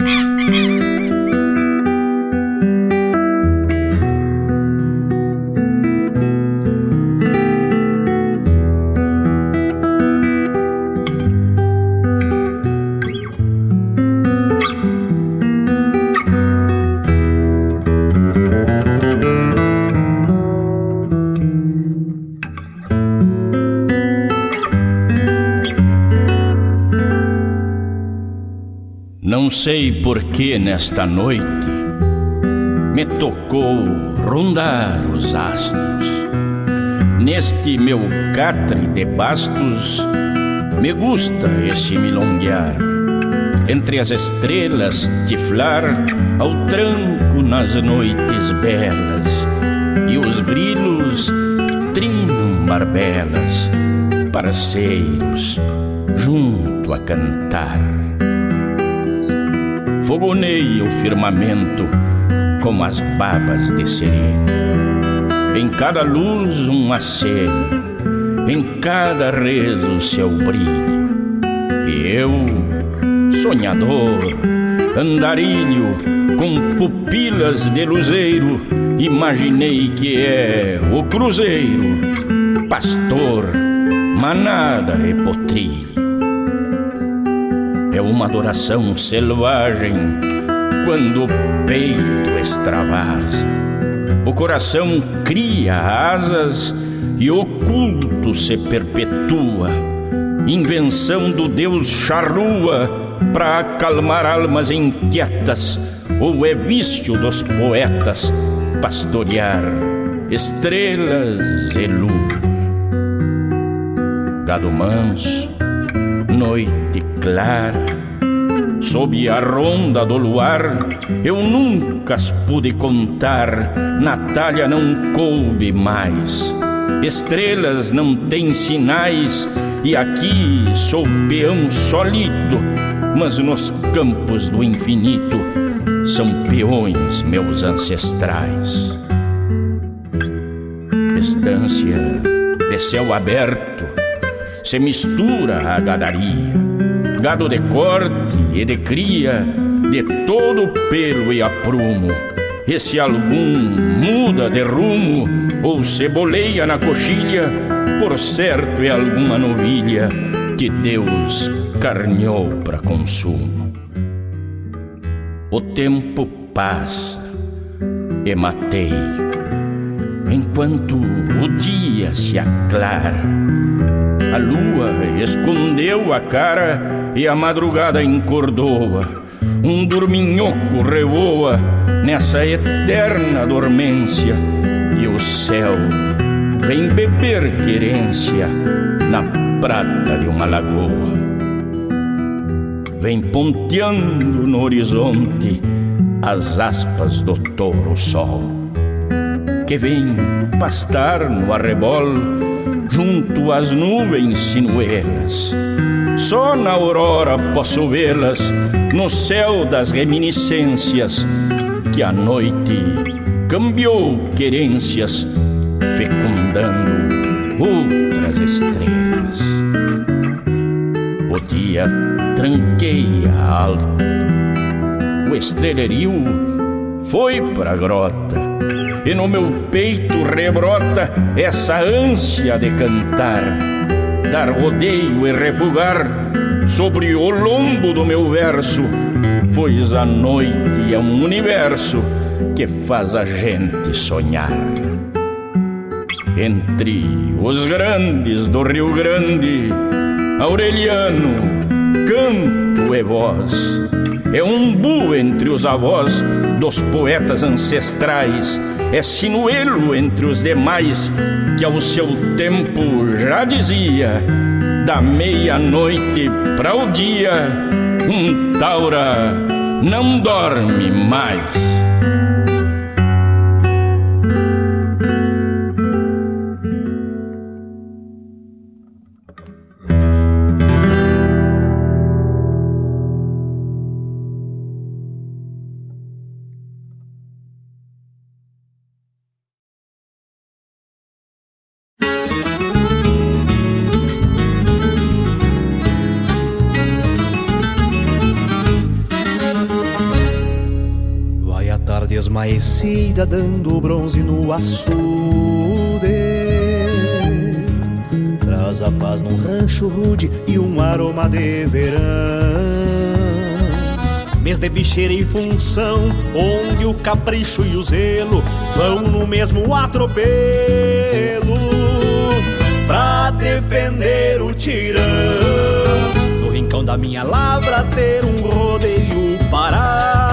Não sei por que nesta noite me tocou rondar os astros. Neste meu catre de bastos me gusta esse milonguear. Entre as estrelas tiflar ao tranco nas noites belas e os grilos trinam barbelas, parceiros junto a cantar fogoneia o firmamento como as babas de sereno. Em cada luz um aceno, em cada rezo seu brilho. E eu, sonhador, andarilho, com pupilas de luzeiro, imaginei que é o cruzeiro, pastor, manada e potrilho é uma adoração selvagem quando o peito extravasa. O coração cria asas e oculto se perpetua, invenção do Deus charrua para acalmar almas inquietas, ou é vício dos poetas pastorear estrelas e lua. Gado manso, noite clara, sob a ronda do luar, eu nunca as pude contar, Natália não coube mais. Estrelas não têm sinais, e aqui sou peão solito, mas nos campos do infinito são peões meus ancestrais. Estância de céu aberto, se mistura a gadaria gado de corte e de cria, de todo pelo e aprumo. E se algum muda de rumo ou ceboleia na coxilha, por certo é alguma novilha que Deus carneou para consumo. O tempo passa e matei, enquanto o dia se aclara a lua escondeu a cara e a madrugada encordoa. Um dorminhoco revoa nessa eterna dormência e o céu vem beber querência na prata de uma lagoa. Vem ponteando no horizonte as aspas do touro sol, que vem pastar no arrebol junto às nuvens sinuelas. Só na aurora posso vê-las no céu das reminiscências que a noite cambiou querências, fecundando outras estrelas. O dia tranqueia alto, o estrelario foi para a grota e no meu peito rebrota essa ânsia de cantar, dar rodeio e refugar sobre o lombo do meu verso, pois a noite é um universo que faz a gente sonhar. Entre os grandes do Rio Grande, Aureliano, canto e voz, é um bu entre os avós dos poetas ancestrais, é sinuelo entre os demais, que ao seu tempo já dizia: da meia-noite para o dia, um taura não dorme mais. Esmaecida dando bronze no açude. Traz a paz num rancho rude e um aroma de verão. Mês de bicheira e função, onde o capricho e o zelo Vão no mesmo atropelo. Pra defender o tirão No rincão da minha lavra ter um rodeio parado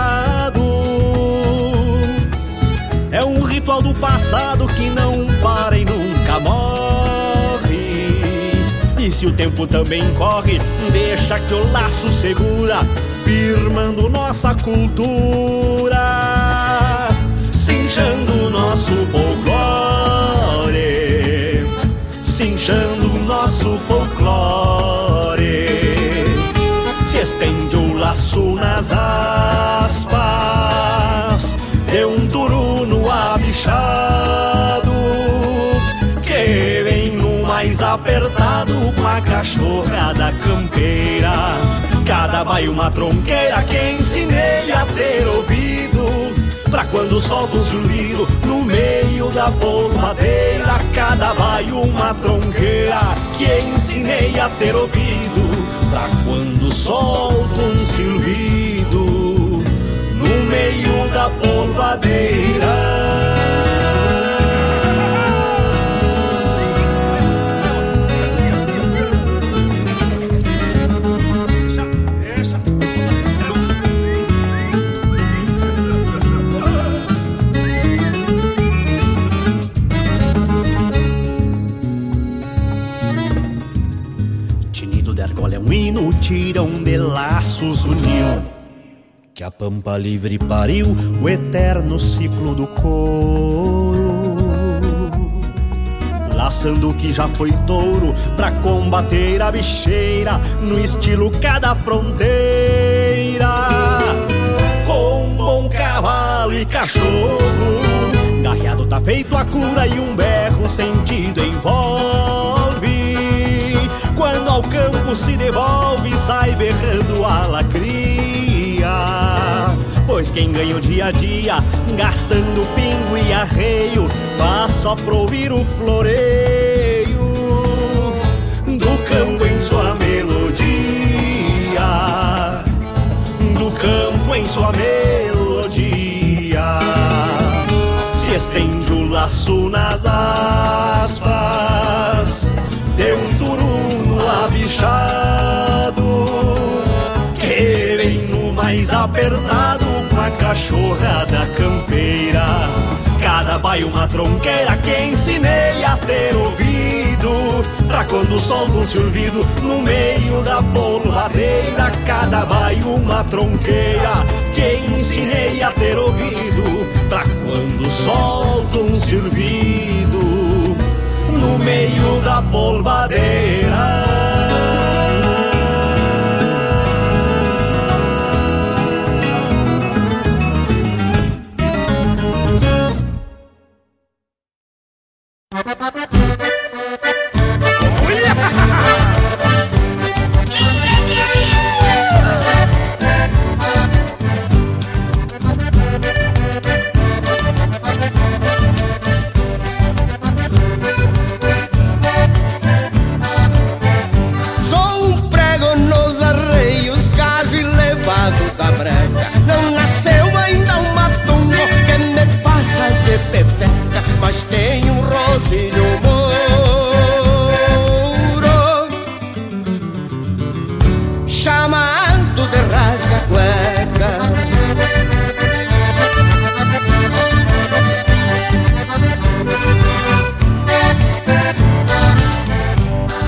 ritual do passado que não para e nunca morre. E se o tempo também corre, deixa que o laço segura, firmando nossa cultura, cinchando nosso folclore, cinchando nosso folclore. Se estende o laço nas aspas de um turu no abichado que vem no mais apertado com a cachorrada campeira. Cada baio uma tronqueira que ensinei a ter ouvido. Pra quando solta o zumbido no meio da polvadeira Cada baio uma tronqueira que ensinei a ter ouvido Pra quando solta um silbido no meio da polvadeira. Tinido de argola é um hino, tirão de laços uniu que a pampa livre pariu o eterno ciclo do couro. Laçando o que já foi touro pra combater a bicheira no estilo cada fronteira. Com bom cavalo e cachorro, garreado tá feito a cura e um berro sentido envolve. Quando ao campo se devolve, sai berrando a lacria. Pois quem ganha o dia a dia, gastando pingo e arreio, faz só pra ouvir o floreio do campo em sua melodia. Do campo em sua melodia. Se estende o laço nas aspas, de um turuno abichado, apertado com a cachorrada campeira. Cada baio uma tronqueira que ensinei a ter ouvido. Pra quando solta um silvido no meio da polvadeira Cada baio uma tronqueira que ensinei a ter ouvido. Pra quando solta um silvido no meio da polvadeira Ha ha ha ha! Rosilho mouro, chamado de rasga-cueca.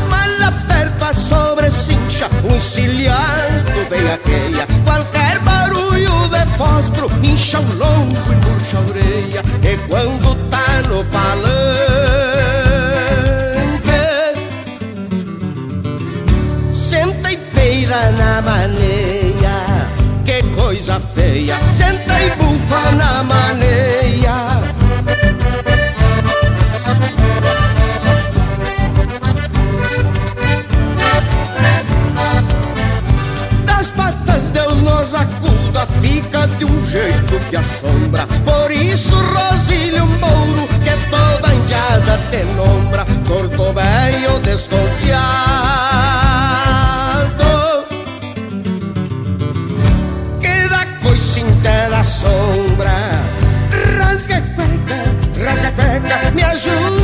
Mal aperta sobre cincha, um cilhado veiaqueia. Qualquer barulho de fósforo incha o longo e murcha a orelha. E quando tá no palanque, desconfiado. Que da coicinha da sombra, rasga cueca, rasga cueca, me ajuda,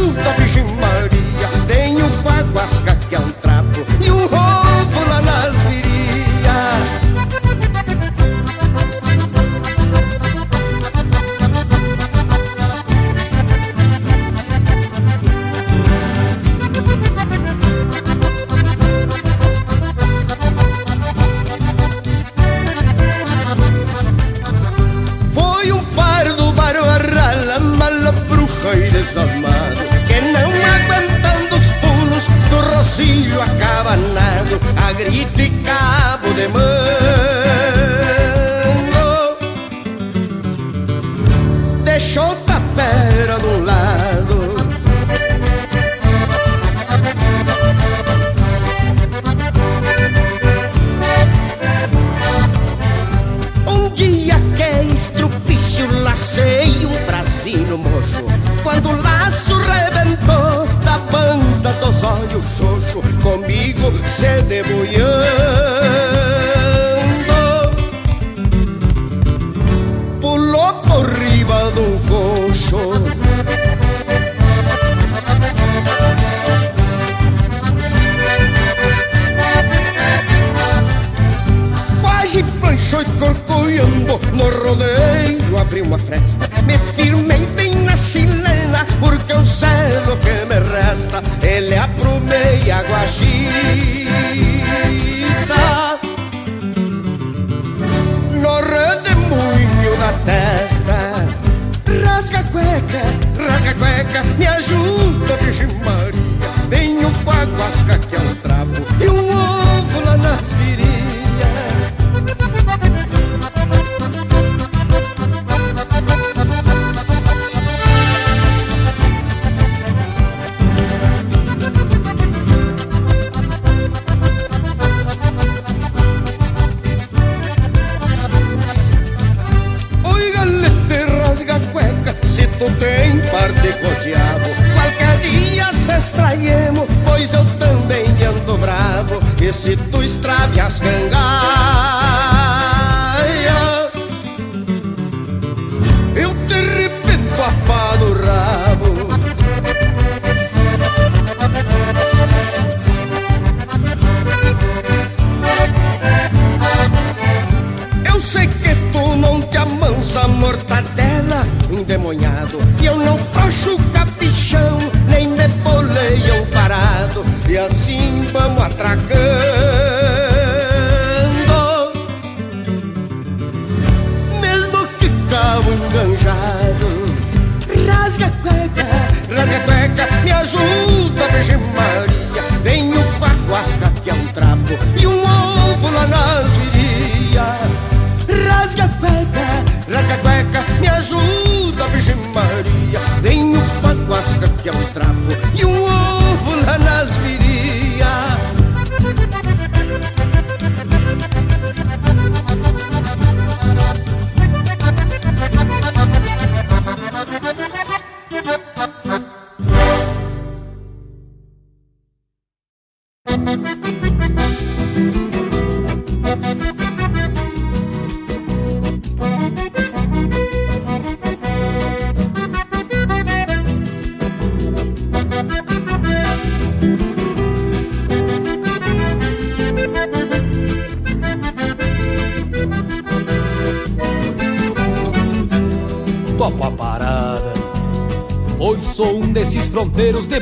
since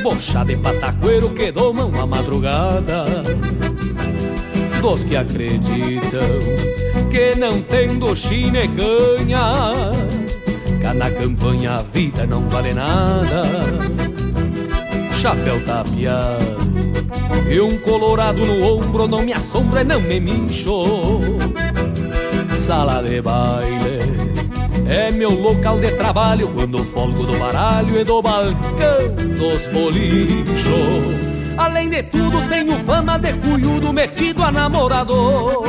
debochado e pataqueiro que domam a madrugada. Dos que acreditam que não tendo chine canha Cá na campanha a vida não vale nada. Chapéu tapeado e um colorado no ombro não me assombra e não me mincho. Sala de baile é meu local de trabalho quando folgo do baralho e do balcão dos bolichos. Além de tudo, tenho fama de cunhudo metido a namorador.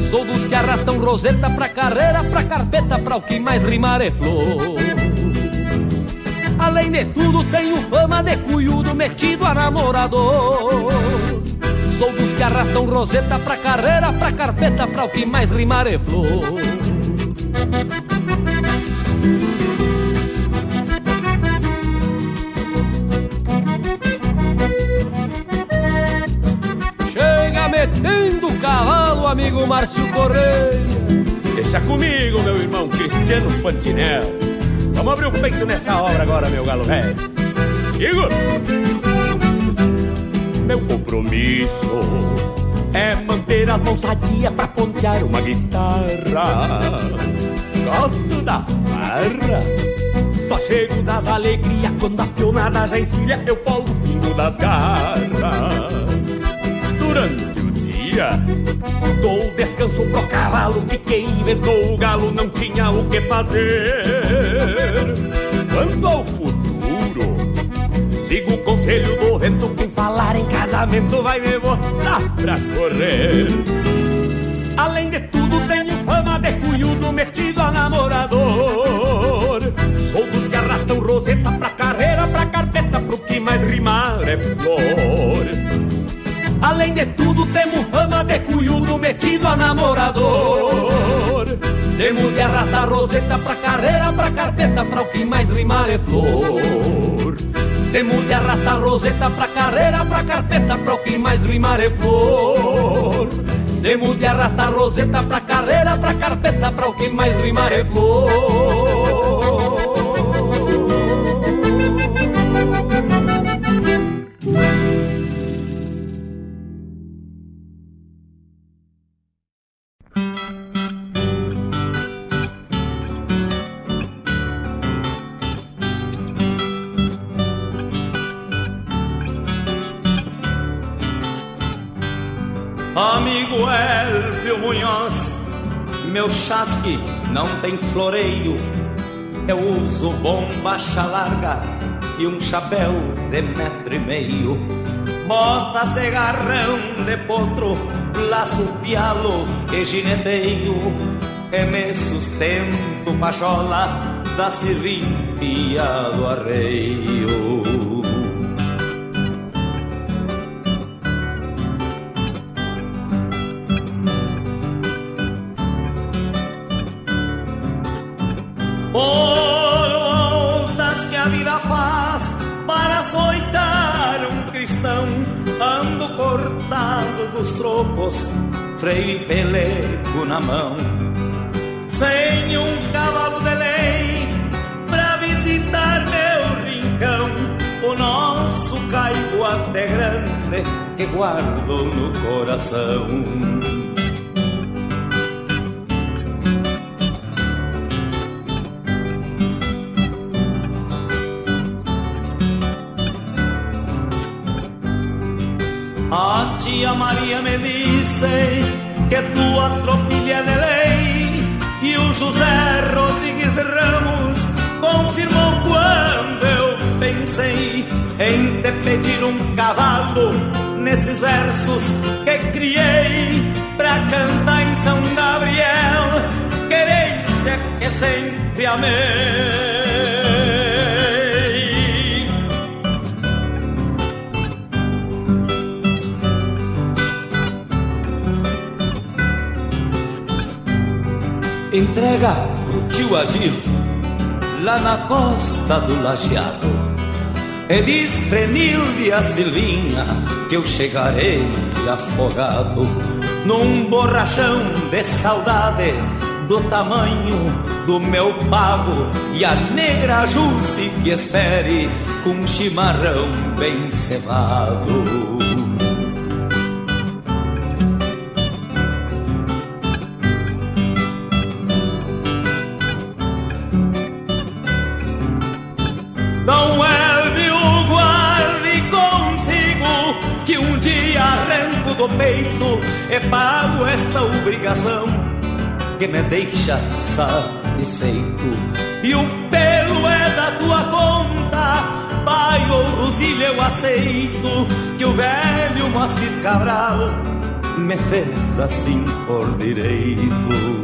Sou dos que arrastam roseta pra carreira, pra carpeta, pra o que mais rimar é flor. Além de tudo, tenho fama de cunhudo metido a namorador. Sou dos que arrastam roseta pra carreira, pra carpeta, pra o que mais rimar é flor. Amigo Márcio Correia. Deixa comigo, meu irmão Cristiano Fantinel. Vamos abrir o peito nessa obra agora, meu galo velho. Sigo! Meu compromisso é manter as mãos sadias pra pontear uma guitarra. Gosto da farra, só chego das alegrias quando a pionada já encilha, eu folgo o pingo das garras. Durante dia, dou descanso pro cavalo que quem inventou o galo não tinha o que fazer. Quando ao futuro, sigo o conselho do vento, quem falar em casamento vai me botar pra correr. Além de tudo, tenho fama de cunhudo metido a namorador. Sou dos que arrastam roseta pra carreira, pra carpeta, pro que mais rimar é flor. Além de tudo, temos fama de cunhudo metido a namorador. Semos de arrastar roseta pra carreira, pra carpeta, pra o que mais rimar é flor. Semos de arrastar roseta pra carreira, pra carpeta, pra o que mais rimar é flor. Semos de arrastar roseta pra carreira, pra carpeta, pra o que mais rimar é flor. Chasque não tem floreio. Eu uso bombacha larga e um chapéu de metro e meio. Botas de garrão de potro, laço pialo e gineteio. E me sustento pachola da serventia do arreio. Cortado dos trocos, freio e na mão. Sem um cavalo de lei pra visitar meu rincão. O nosso caibo até grande que guardo no coração. Tia Maria me disse que tua tropilha de lei e o José Rodrigues Ramos confirmou quando eu pensei em te pedir um cavalo nesses versos que criei pra cantar em São Gabriel, querência que sempre amei. Entrega pro tio Agir lá na costa do lajeado. E diz Prenilde a Silvinha que eu chegarei afogado num borrachão de saudade do tamanho do meu pago e a negra Jusce que espere com chimarrão bem cevado. Peito e pago esta obrigação que me deixa satisfeito. E o pelo é da tua conta, pai ou Rosília eu aceito, que o velho Moacir Cabral me fez assim por direito.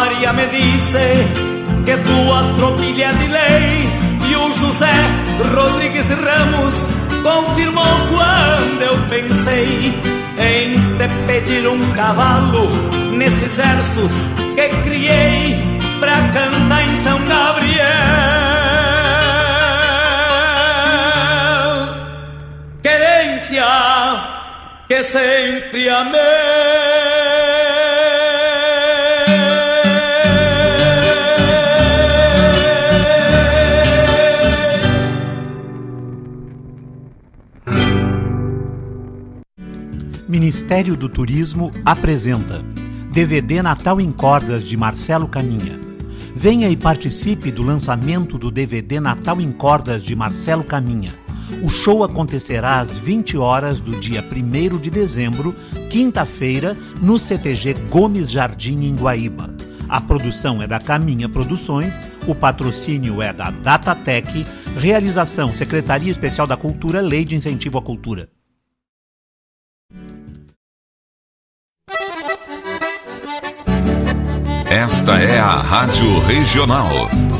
Maria me disse que tua tropilha de lei e o José Rodrigues Ramos confirmou quando eu pensei em te pedir um cavalo nesses versos que criei pra cantar em São Gabriel. Querência que sempre amei. Ministério do Turismo apresenta DVD Natal em Cordas de Marcelo Caminha. Venha e participe do lançamento do DVD Natal em Cordas de Marcelo Caminha. O show acontecerá às 20 horas do dia 1 de dezembro, quinta-feira, no CTG Gomes Jardim, em Guaíba. A produção é da Caminha Produções, o patrocínio é da Datatec, realização Secretaria Especial da Cultura, Lei de Incentivo à Cultura. Esta é a Rádio Regional.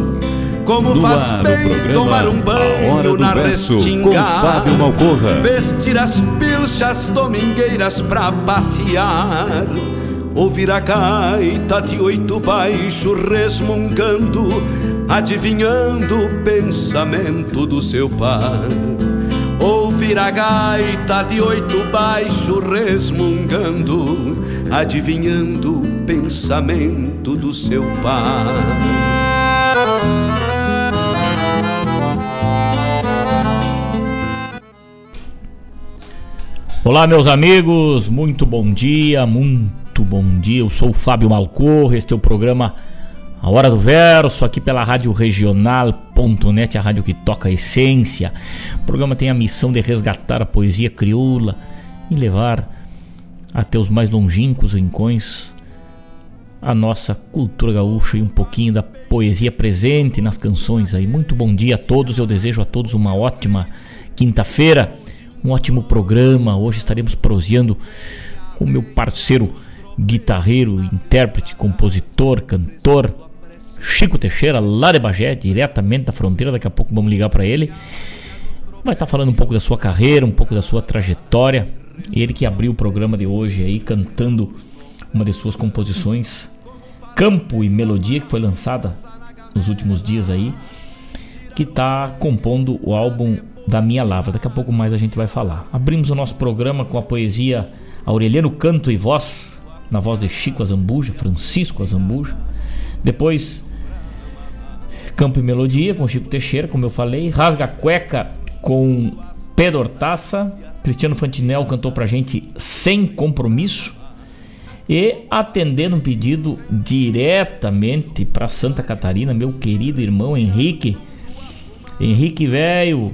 como no faz bem tomar um banho na restinga. Vestir as pilchas domingueiras pra passear. Ouvir a gaita de oito baixo resmungando Adivinhando o pensamento do seu par. Ouvir a gaita de oito baixo resmungando Adivinhando o pensamento do seu pai Olá, meus amigos, muito bom dia, muito bom dia. Eu sou o Fábio Malcorro, este é o programa A Hora do Verso, aqui pela Rádio Regional.net, a rádio que toca a essência. O programa tem a missão de resgatar a poesia crioula e levar até os mais longínquos rincões a nossa cultura gaúcha e um pouquinho da poesia presente nas canções aí. Muito bom dia a todos, eu desejo a todos uma ótima quinta-feira um ótimo programa. Hoje estaremos proseando com meu parceiro guitarreiro, intérprete, compositor, cantor, Chico Teixeira, lá de Bagé, diretamente da fronteira. Daqui a pouco vamos ligar para ele. Vai estar falando um pouco da sua carreira, um pouco da sua trajetória. Ele que abriu o programa de hoje aí cantando uma de suas composições, Campo e Melodia, que foi lançada nos últimos dias aí, que está compondo o álbum da minha lavra. Daqui a pouco mais a gente vai falar. Abrimos o nosso programa com a poesia Aureliano Canto e Voz, na voz de Chico Azambuja, Francisco Azambuja. Depois Campo e Melodia com Chico Teixeira, como eu falei. Rasga Cueca com Pedro Hortaça. Cristiano Fantinel cantou pra gente Sem Compromisso. E atendendo um pedido diretamente para Santa Catarina, meu querido irmão Henrique. Henrique Velho,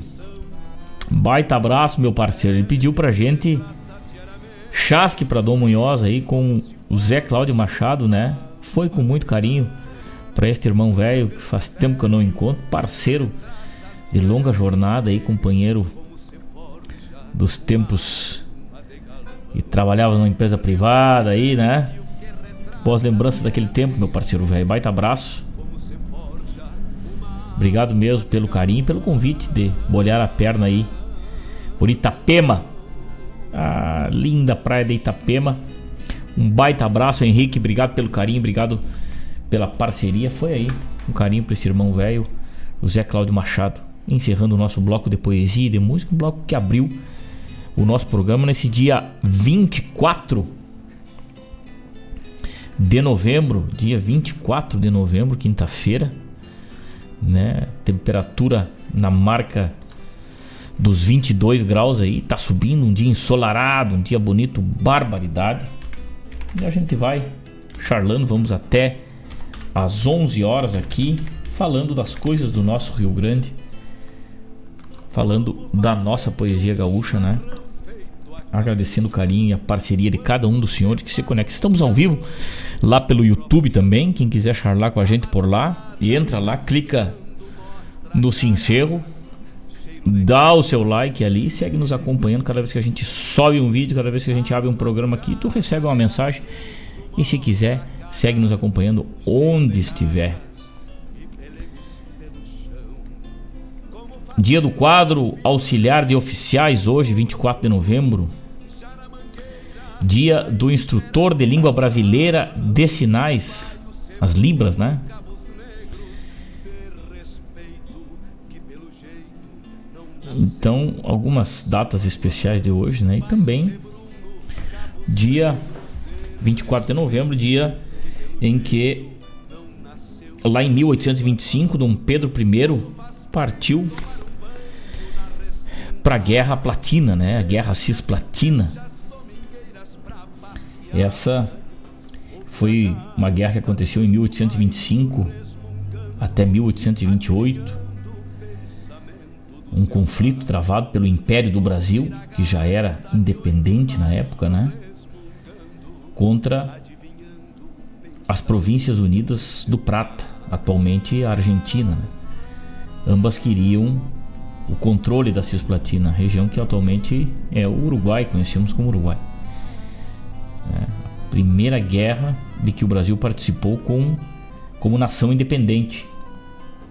Baita abraço, meu parceiro. Ele pediu pra gente chasque pra Dom Munhoz aí com o Zé Cláudio Machado, né? Foi com muito carinho para este irmão velho que faz tempo que eu não encontro, parceiro de longa jornada aí, companheiro dos tempos e trabalhava numa empresa privada aí, né? Boas lembranças daquele tempo, meu parceiro velho. Baita abraço. Obrigado mesmo pelo carinho, pelo convite de molhar a perna aí por Itapema. A linda praia de Itapema. Um baita abraço, Henrique. Obrigado pelo carinho, obrigado pela parceria. Foi aí um carinho para esse irmão velho, o Zé Cláudio Machado. Encerrando o nosso bloco de poesia e de música, um bloco que abriu o nosso programa nesse dia 24 de novembro, dia 24 de novembro, quinta-feira né? Temperatura na marca dos 22 graus aí, tá subindo, um dia ensolarado, um dia bonito, barbaridade. E a gente vai charlando, vamos até às 11 horas aqui, falando das coisas do nosso Rio Grande, falando da nossa poesia gaúcha, né? Agradecendo o carinho e a parceria de cada um dos senhores que se conecta. Estamos ao vivo lá pelo YouTube também. Quem quiser charlar com a gente por lá, entra lá, clica no se encerro, dá o seu like ali, segue nos acompanhando cada vez que a gente sobe um vídeo, cada vez que a gente abre um programa aqui, tu recebe uma mensagem. E se quiser, segue nos acompanhando onde estiver. Dia do quadro auxiliar de oficiais hoje, 24 de novembro. Dia do instrutor de língua brasileira de sinais, as libras, né? Então, algumas datas especiais de hoje, né? E também dia 24 de novembro, dia em que lá em 1825 Dom Pedro I partiu para a Guerra Platina, né? A Guerra Cisplatina. Essa foi uma guerra que aconteceu em 1825 até 1828 um conflito travado pelo Império do Brasil, que já era independente na época, né? Contra as Províncias Unidas do Prata, atualmente a Argentina. Né? Ambas queriam o controle da Cisplatina, região que atualmente é o Uruguai, conhecemos como Uruguai. É a primeira guerra de que o Brasil participou com, como nação independente,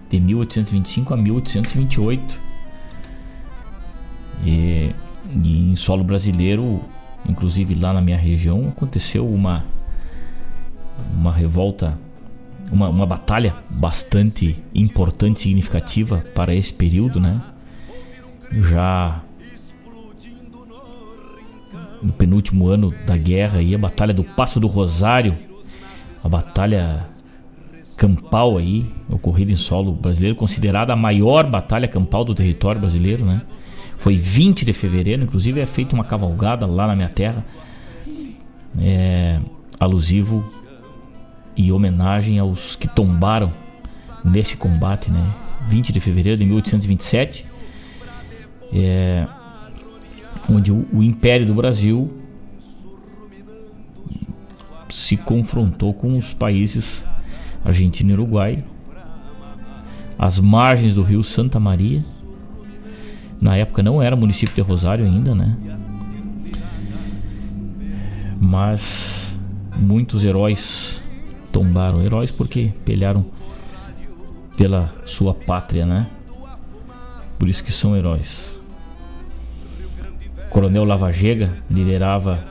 de 1825 a 1828 e, e em solo brasileiro, inclusive lá na minha região, aconteceu uma, uma revolta, uma, uma batalha bastante importante significativa para esse período, né? Já no penúltimo ano da guerra, aí, a Batalha do Passo do Rosário, a batalha campal aí, ocorrida em solo brasileiro, considerada a maior batalha campal do território brasileiro, né? Foi 20 de fevereiro, inclusive é feita uma cavalgada lá na minha terra, é, alusivo e homenagem aos que tombaram nesse combate, né? 20 de fevereiro de 1827, é, onde o, o Império do Brasil se confrontou com os países Argentina e Uruguai, às margens do rio Santa Maria na época não era município de Rosário ainda, né? Mas muitos heróis tombaram. Heróis porque pelearam pela sua pátria, né? Por isso que são heróis. Coronel Lavagega liderava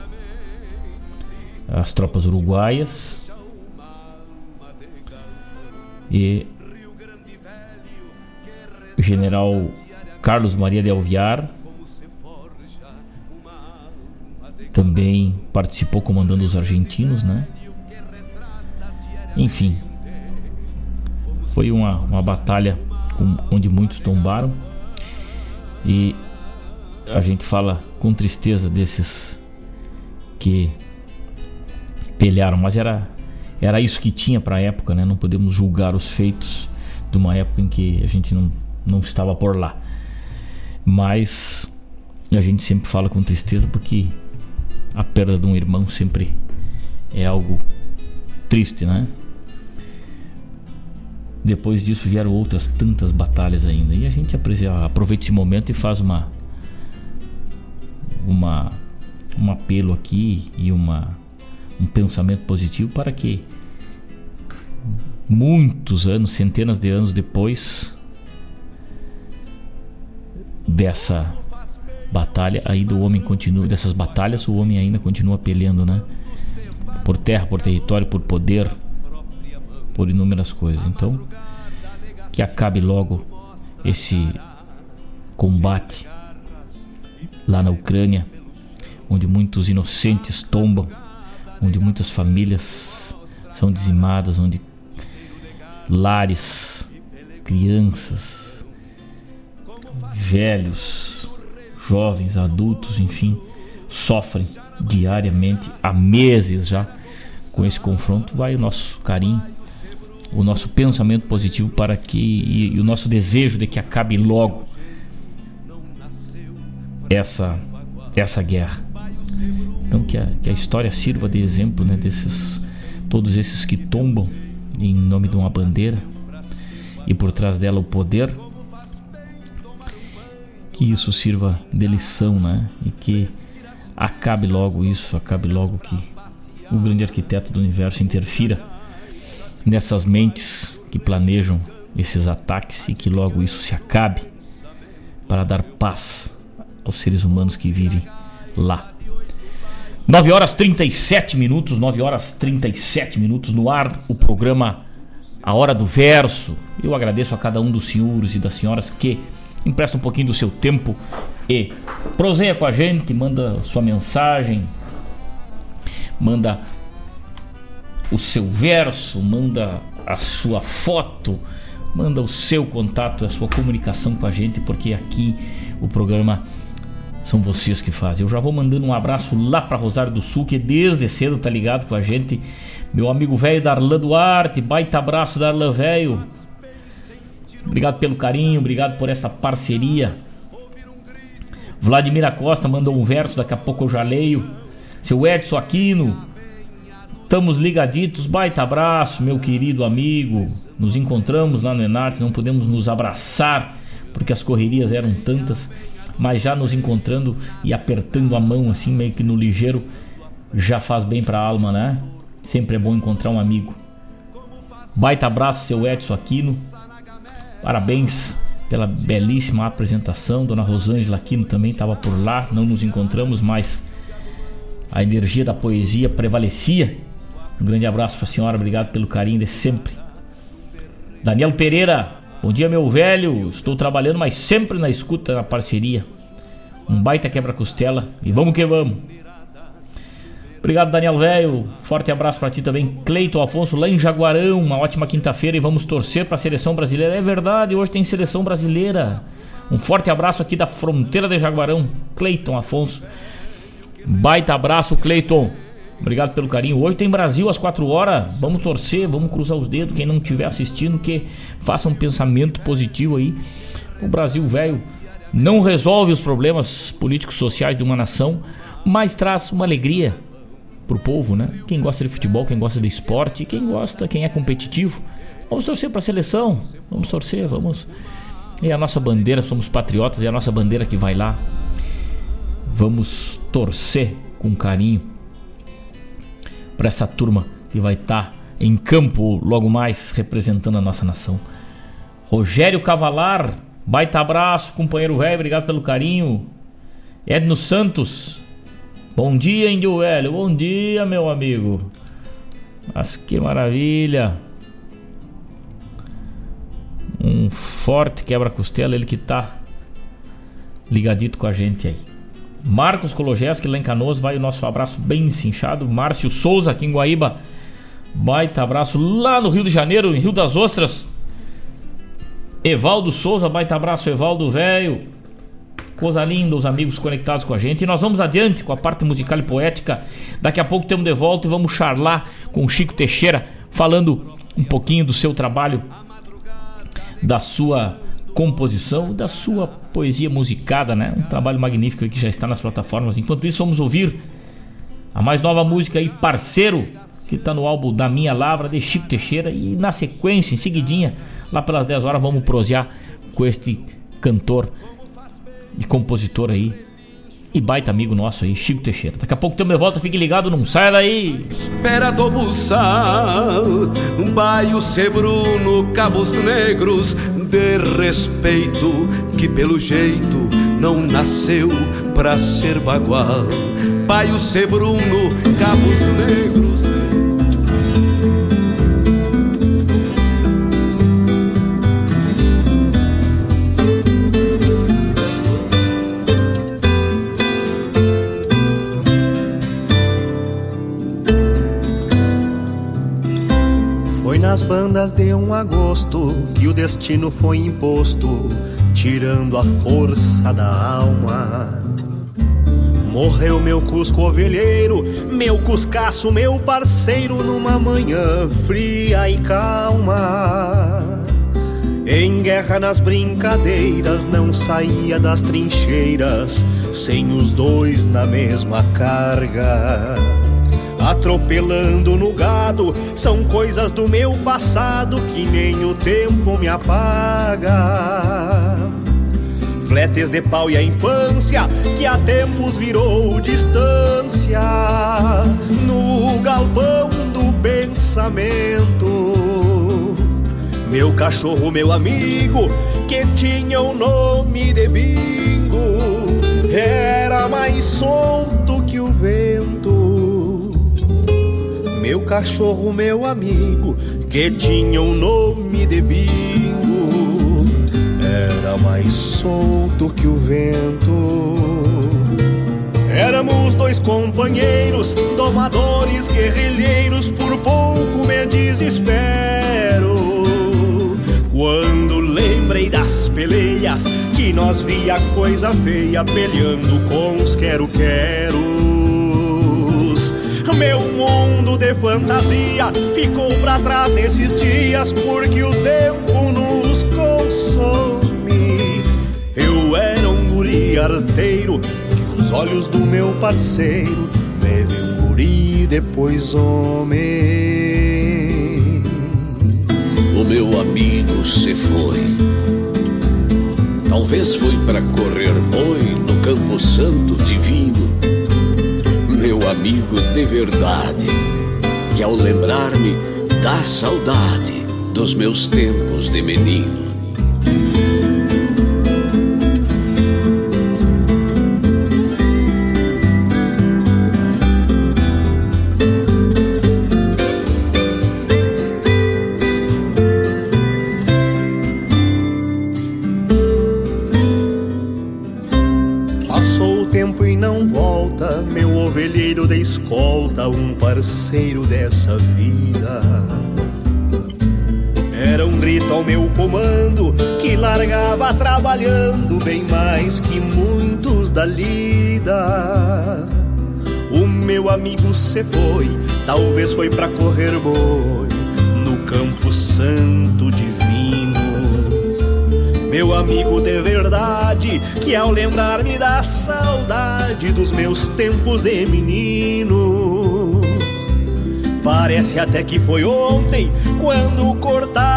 as tropas uruguaias e o general Carlos Maria de Alviar também participou comandando os argentinos, né? Enfim, foi uma, uma batalha com, onde muitos tombaram e a gente fala com tristeza desses que pelearam, mas era era isso que tinha para a época, né? Não podemos julgar os feitos de uma época em que a gente não, não estava por lá. Mas a gente sempre fala com tristeza porque a perda de um irmão sempre é algo triste, né? Depois disso vieram outras tantas batalhas ainda. E a gente aproveita esse momento e faz uma uma um apelo aqui e uma um pensamento positivo para que muitos anos, centenas de anos depois, dessa batalha, ainda o homem continua, dessas batalhas, o homem ainda continua peleando, né? Por terra, por território, por poder, por inúmeras coisas. Então, que acabe logo esse combate lá na Ucrânia, onde muitos inocentes tombam, onde muitas famílias são dizimadas, onde lares, crianças, velhos, jovens, adultos, enfim, sofrem diariamente, há meses já, com esse confronto, vai o nosso carinho, o nosso pensamento positivo para que e, e o nosso desejo de que acabe logo essa essa guerra. Então que a, que a história sirva de exemplo, né, desses todos esses que tombam em nome de uma bandeira e por trás dela o poder. Que isso sirva de lição, né? E que acabe logo isso, acabe logo que o grande arquiteto do universo interfira nessas mentes que planejam esses ataques e que logo isso se acabe para dar paz aos seres humanos que vivem lá. 9 horas 37 minutos, 9 horas 37 minutos no ar, o programa A Hora do Verso. Eu agradeço a cada um dos senhores e das senhoras que empresta um pouquinho do seu tempo e proseia com a gente, manda sua mensagem, manda o seu verso, manda a sua foto, manda o seu contato, a sua comunicação com a gente, porque aqui o programa são vocês que fazem. Eu já vou mandando um abraço lá para Rosário do Sul, que desde cedo tá ligado com a gente. Meu amigo velho Darlan Duarte, baita abraço Darlan velho. Obrigado pelo carinho, obrigado por essa parceria. Vladimir Costa mandou um verso, daqui a pouco eu já leio. Seu Edson Aquino, estamos ligaditos, baita abraço, meu querido amigo. Nos encontramos lá no Enarte, não podemos nos abraçar porque as correrias eram tantas mas já nos encontrando e apertando a mão assim, meio que no ligeiro, já faz bem pra alma, né? Sempre é bom encontrar um amigo. Baita abraço, seu Edson Aquino. Parabéns pela belíssima apresentação. Dona Rosângela Aquino também estava por lá. Não nos encontramos, mas a energia da poesia prevalecia. Um grande abraço para a senhora, obrigado pelo carinho de sempre. Daniel Pereira, Bom dia, meu velho. Estou trabalhando, mas sempre na escuta, na parceria. Um baita quebra-costela e vamos que vamos. Obrigado, Daniel Velho. Forte abraço para ti também. Cleiton Afonso, lá em Jaguarão. Uma ótima quinta-feira e vamos torcer para a seleção brasileira. É verdade, hoje tem seleção brasileira. Um forte abraço aqui da fronteira de Jaguarão. Cleiton Afonso. Baita abraço, Cleiton. Obrigado pelo carinho. Hoje tem Brasil às 4 horas. Vamos torcer, vamos cruzar os dedos. Quem não estiver assistindo, que faça um pensamento positivo aí. O Brasil velho não resolve os problemas políticos sociais de uma nação, mas traz uma alegria pro povo, né? Quem gosta de futebol, quem gosta de esporte, quem gosta, quem é competitivo. Vamos torcer para a seleção. Vamos torcer, vamos. É a nossa bandeira, somos patriotas, é a nossa bandeira que vai lá. Vamos torcer com carinho para essa turma que vai estar tá em campo logo mais representando a nossa nação. Rogério Cavalar, baita abraço, companheiro velho, obrigado pelo carinho. Edno Santos, bom dia, Índio Velho, bom dia, meu amigo. Mas que maravilha. Um forte quebra-costela, ele que tá ligadito com a gente aí. Marcos Kologeski lá em Canoas, vai o nosso abraço bem cinchado. Márcio Souza aqui em Guaíba, baita abraço lá no Rio de Janeiro, em Rio das Ostras. Evaldo Souza, baita abraço, Evaldo velho. Coisa linda, os amigos conectados com a gente. E nós vamos adiante com a parte musical e poética. Daqui a pouco temos de volta e vamos charlar com o Chico Teixeira, falando um pouquinho do seu trabalho, da sua composição da sua poesia musicada, né? Um trabalho magnífico que já está nas plataformas. Enquanto isso, vamos ouvir a mais nova música aí, Parceiro, que está no álbum Da Minha Lavra, de Chico Teixeira. E na sequência, em seguidinha, lá pelas 10 horas, vamos prosear com este cantor e compositor aí. E baita amigo nosso aí, Chico Teixeira. Daqui a pouco temos de volta, fique ligado, não saia daí. Espera do um baio sebruno, cabos negros, de respeito que pelo jeito não nasceu pra ser bagual. Pai o Sebruno, cabos negros. Nas bandas de um agosto que o destino foi imposto, tirando a força da alma. Morreu meu cusco ovelheiro, meu cuscaço, meu parceiro, numa manhã fria e calma. Em guerra nas brincadeiras, não saía das trincheiras, sem os dois na mesma carga. Atropelando no gado, são coisas do meu passado que nem o tempo me apaga fletes de pau e a infância que há tempos virou distância no galpão do pensamento. Meu cachorro, meu amigo, que tinha o nome de bingo, era mais solto que o vento. Meu cachorro, meu amigo, que tinha o nome de bingo era mais solto que o vento. Éramos dois companheiros, domadores, guerrilheiros, por pouco me desespero. Quando lembrei das peleias, que nós via coisa feia peleando com os quero-queros. Meu mundo de fantasia ficou para trás nesses dias, porque o tempo nos consome arteiro que os olhos do meu parceiro me um guri depois homem. O meu amigo se foi. Talvez foi para correr boi no campo santo amigo de verdade, que ao lembrar-me dá saudade dos meus tempos de menino. Trabalhando bem mais que muitos da lida. O meu amigo se foi, talvez foi pra correr boi no campo santo divino. Meu amigo de verdade, que ao lembrar-me da saudade dos meus tempos de menino, parece até que foi ontem quando cortava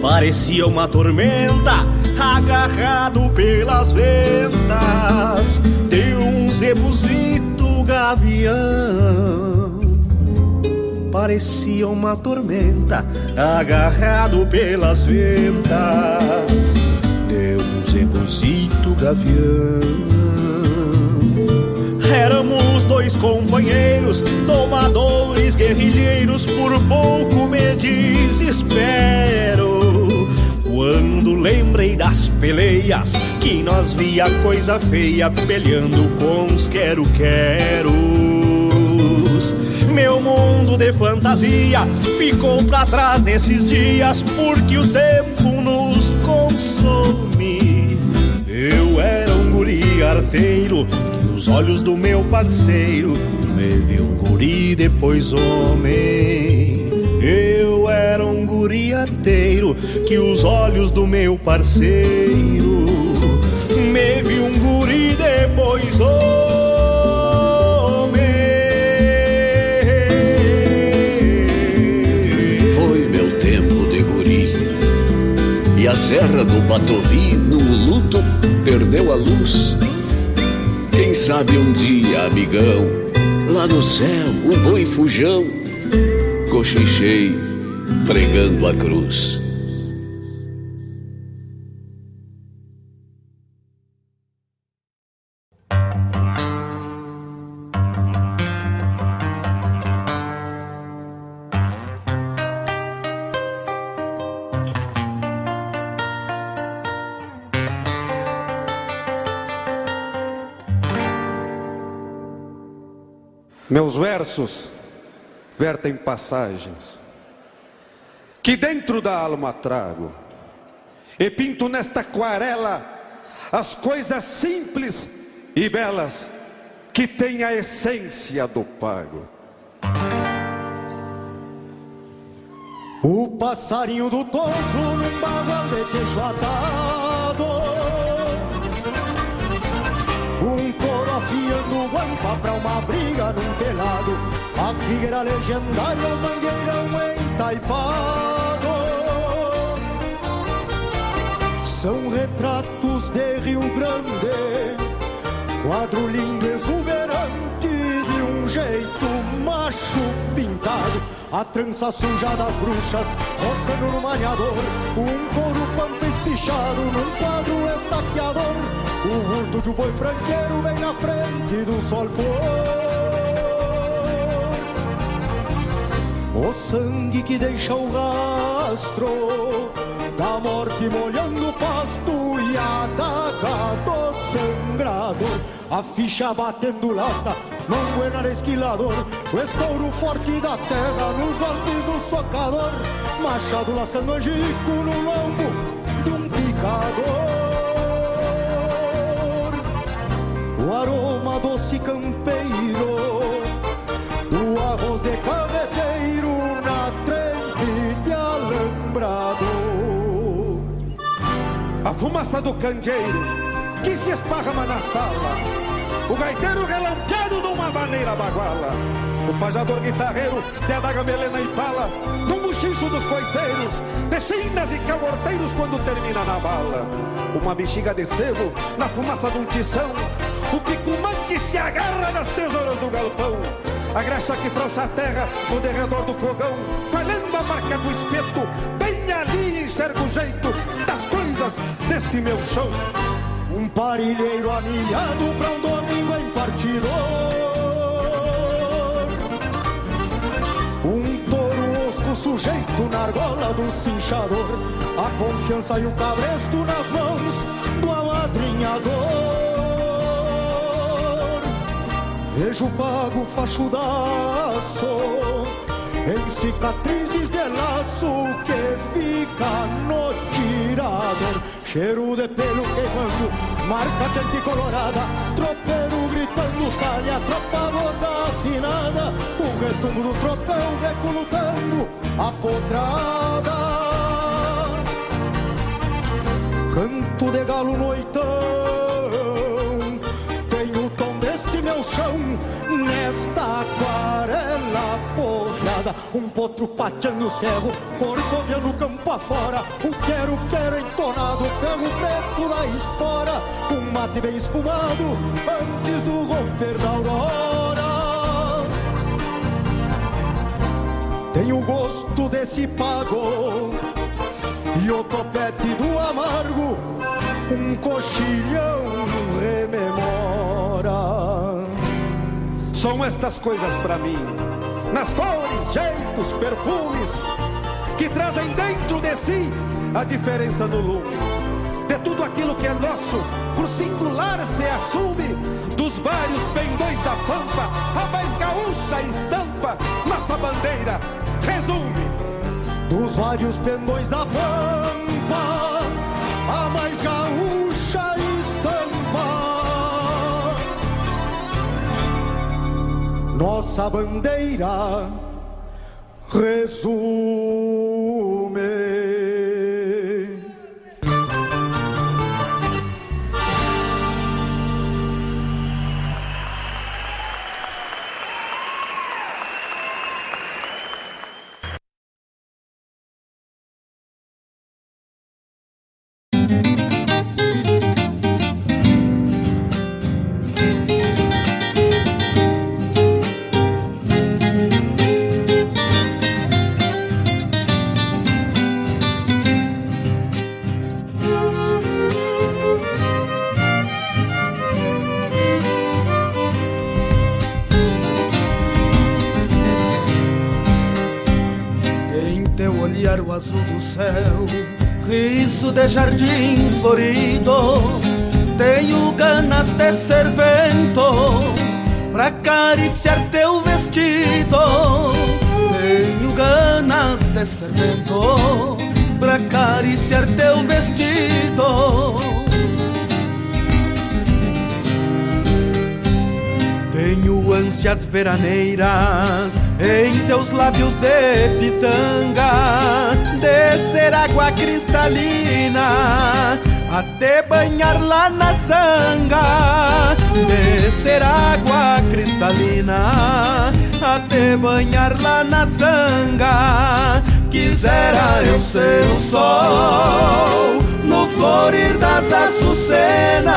Parecia uma tormenta agarrado pelas ventas de um zebuzito gavião parecia uma tormenta, agarrado pelas ventas de um zebuzito gavião. Dois companheiros, domadores, guerrilheiros, por pouco me desespero. Quando lembrei das peleias, que nós via coisa feia peleando com os quero-queros. Meu mundo de fantasia ficou para trás nesses dias porque o tempo nos consome. Eu era um guri arteiro que os olhos do meu parceiro me viu um guri depois homem. Eu era um guri arteiro que os olhos do meu parceiro me viu um guri depois homem. a serra do Batovi, no luto, perdeu a luz. Quem sabe um dia, amigão, lá no céu, o boi fujão, cochichei pregando a cruz. Meus versos vertem passagens que dentro da alma trago, e pinto nesta aquarela as coisas simples e belas que têm a essência do pago. O passarinho do toso num bagual de queixo atado pra uma briga num pelado A figueira legendária, o mangueirão entaipado São retratos de Rio Grande. Quadro lindo, exuberante de um jeito macho pintado. A trança suja das bruxas, roçando no maniador, um couro pampa espichado num quadro estaqueador, o vulto de um boi franqueiro bem na frente do sol pôr. O sangue que deixa o rastro da morte molhando o pasto e a daga do sangrador, a ficha batendo lata não era esquilador, o estouro forte da terra nos golpes do socador, machado lascando angico no lombo de um picador. O aroma doce campeiro do arroz de carreteiro na de alambrador. A fumaça do candeeiro que se esparrama na sala o gaiteiro relampeado numa maneira baguala. O pajador guitarreiro de adaga melena e pala, no buchicho dos coiceiros, de e caborteiros quando termina na bala. Uma bexiga de sebo na fumaça de um tição, o picumã se agarra nas tesouras do galpão. A graxa que frouxa a terra no derredor do fogão, falhando a marca do espeto, bem ali enxerga o jeito das coisas deste meu chão. Um parilheiro amilhado pra um domingo em partidor Um touro osco sujeito na argola do cinchador A confiança e o cabresto nas mãos do amadrinhador Vejo pago fachudaço Em cicatrizes de laço que fica no tirador Cheiro de pelo queimando, marca quente colorada, tropeiro gritando, talha, tropa gorda afinada, o retumbo do tropel recolutando a potrada. Canto de galo noitão, chão, nesta aquarela porrada, um potro pateando os ferros, corcoviando o campo afora, o quero, quero entonado, ferro preto da espora, um mate bem espumado, antes do romper da aurora. Tenho o gosto desse pago, e o topete do amargo, um coxilhão rememora. São estas coisas para mim, nas cores, jeitos, perfumes, que trazem dentro de si a diferença no lume. De tudo aquilo que é nosso, por singular se assume, dos vários pendões da pampa, a mais gaúcha estampa, nossa bandeira resume. Dos vários pendões da pampa, a mais gaúcha nossa bandeira resume. Tenho ganas de ser vento Pra acariciar teu vestido Tenho ganas de ser vento pra acariciar teu vestido. Tenho ânsias veraneiras em teus lábios de pitanga, descer água cristalina até banhar lá na sanga, descer água cristalina até banhar lá na sanga. Quisera eu ser o sol no florir das açucenas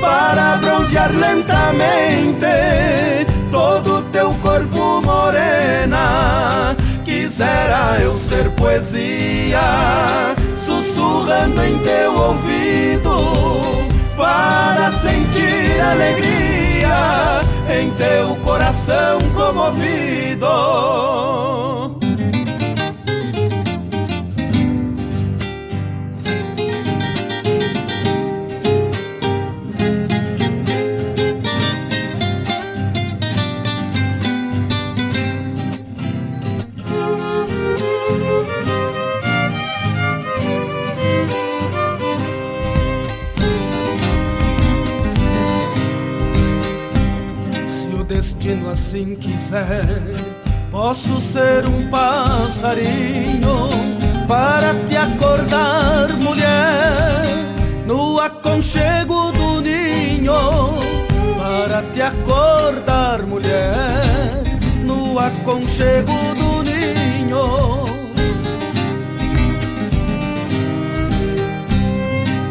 para bronzear lentamente todo teu corpo morena. Quisera eu ser poesia sussurrando em teu ouvido para sentir alegria em teu coração comovido. Assim quiser, posso ser um passarinho para te acordar, mulher, no aconchego do ninho. Para te acordar, mulher, no aconchego do ninho.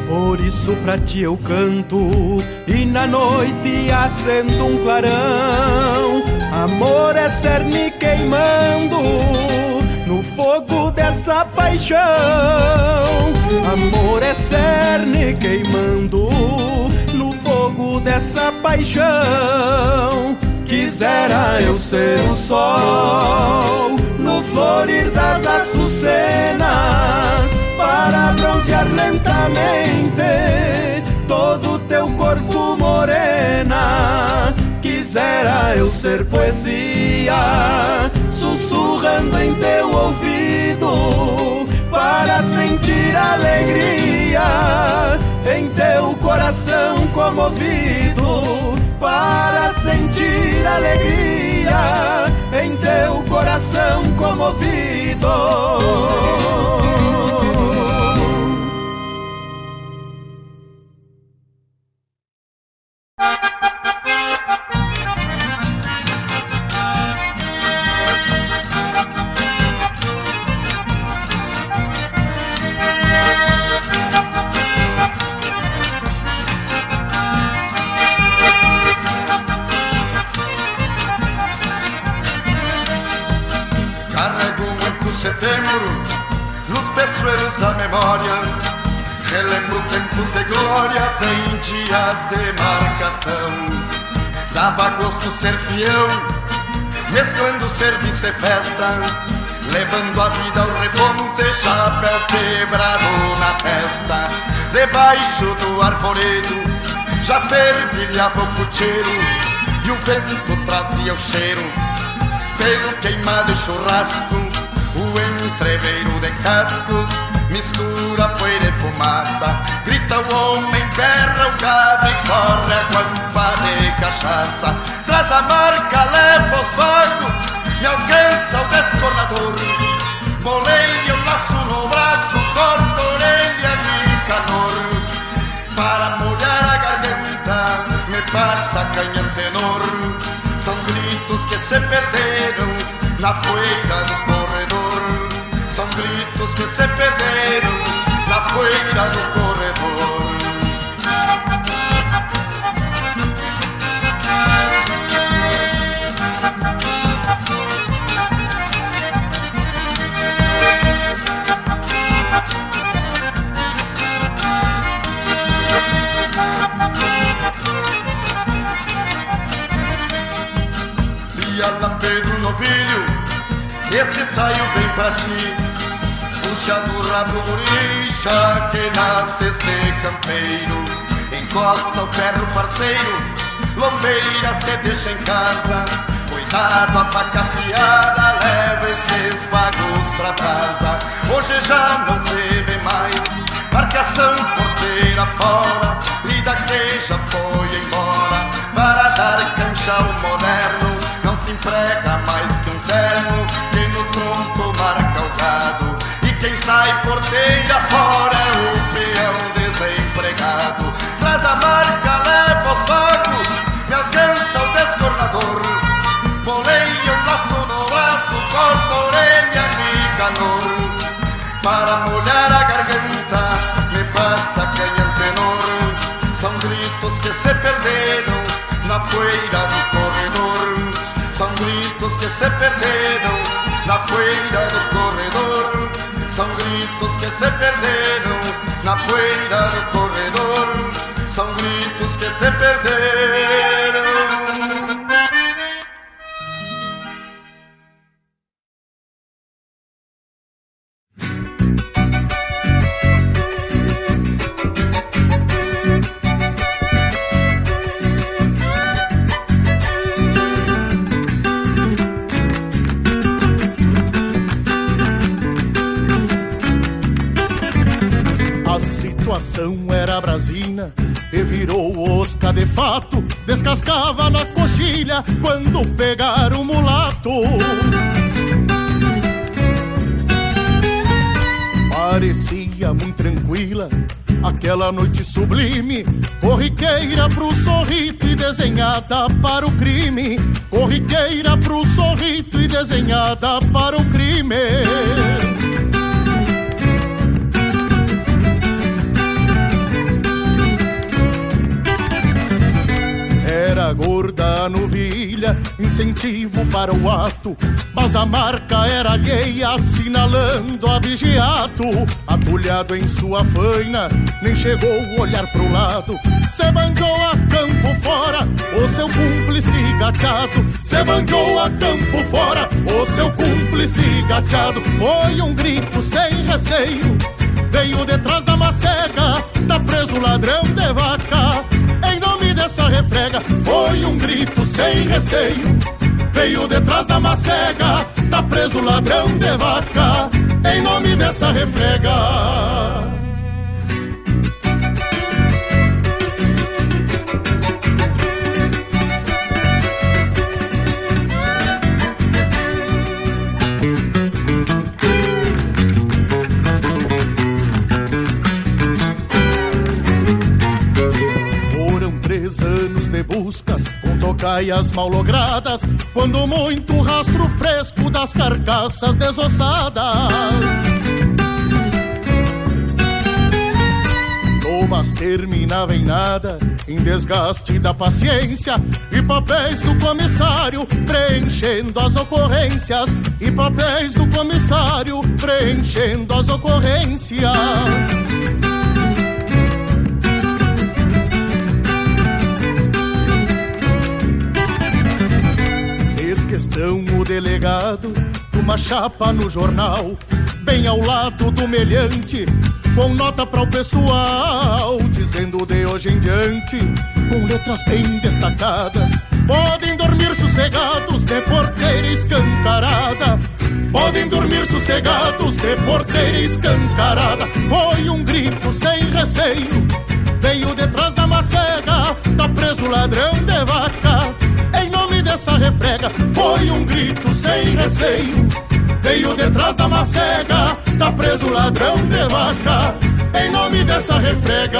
Por isso pra ti eu canto e na noite acendo um clarão. Amor é cerne queimando no fogo dessa paixão. Amor é cerne queimando no fogo dessa paixão. Quisera eu ser o sol no florir das açucenas para bronzear lentamente Quisera eu ser poesia, sussurrando em teu ouvido, para sentir alegria em teu coração comovido, para sentir alegria em teu coração comovido. Da memória. Relembro tempos de glórias em dias de marcação. Dava gosto ser peão, mesclando serviço e festa, levando a vida ao reponte, chapéu quebrado na testa. Debaixo do arvoredo já fervilhava o pucheiro e o vento trazia o cheiro pelo queimado churrasco o entreveiro de cascos mistura poeira e fumaça. Grita o homem, berra o gado e corre a guampa de cachaça. Traz a marca, leva os bagos, me alcança o descornador. Boleia o laço no braço, corta a orelha de calor. Para molhar a garganta, me passa canha tenor. São gritos que se perderam na poeira do gritos que se perderam na poeira do corredor. Pedro Novilho, este saiu bem pra ti. Do rabo orixa que nasce este campeiro. Encosta o ferro parceiro, lombeira se deixa em casa. Tarado a faca piada, leva esses pagos pra casa. Hoje já não se vê mais, marcação porteira fora, vida que já foi embora. Para dar cancha ao moderno, não se emprega mais que um terno, quem no tronco marca o gado. Quem sai porteira fora é o peão desempregado. Traz a marca, leva os pagos, me alcança o descornador. Bolei um laço no braço, corto a orelha de calor Para molhar a garganta, me passa canha tenor São gritos que se perderam na poeira do corredor São gritos que se perderam na poeira do corredor se perderam na poeira do corredor situação era brasina e virou osca de fato. Descascava na coxilha quando pegaram o mulato. Parecia muito tranquila aquela noite sublime, corriqueira pro sorrito e desenhada para o crime. Corriqueira pro sorrito e desenhada para o crime. Gorda novilha, incentivo para o ato. Mas a marca era alheia, assinalando a vigiato. Atulhado em sua faina, nem chegou a olhar pro lado. Se banjou a campo fora, o seu cúmplice gateado. Se banjou a campo fora, o seu cúmplice gateado. Foi um grito sem receio, veio detrás da macega. Tá preso ladrão de vaca em nome dessa refrega foi um grito sem receio. Veio detrás da macega, tá preso ladrão de vaca, em nome dessa refrega. Anos de buscas com tocaias mal logradas, quando muito rastro fresco das carcaças desossadas. Mas terminava em nada, em desgaste da paciência, e papéis do comissário preenchendo as ocorrências, e papéis do comissário preenchendo as ocorrências. Questão o delegado de uma chapa no jornal, bem ao lado do melhante, com nota para o pessoal, dizendo de hoje em diante, com letras bem destacadas, podem dormir sossegados de porteira escancarada. Podem dormir sossegados de porteira escancarada. Foi um grito sem receio, veio detrás da macega, tá preso ladrão de vaca em dessa refrega. Foi um grito sem receio. Veio detrás da macega, tá preso ladrão de vaca, em nome dessa refrega.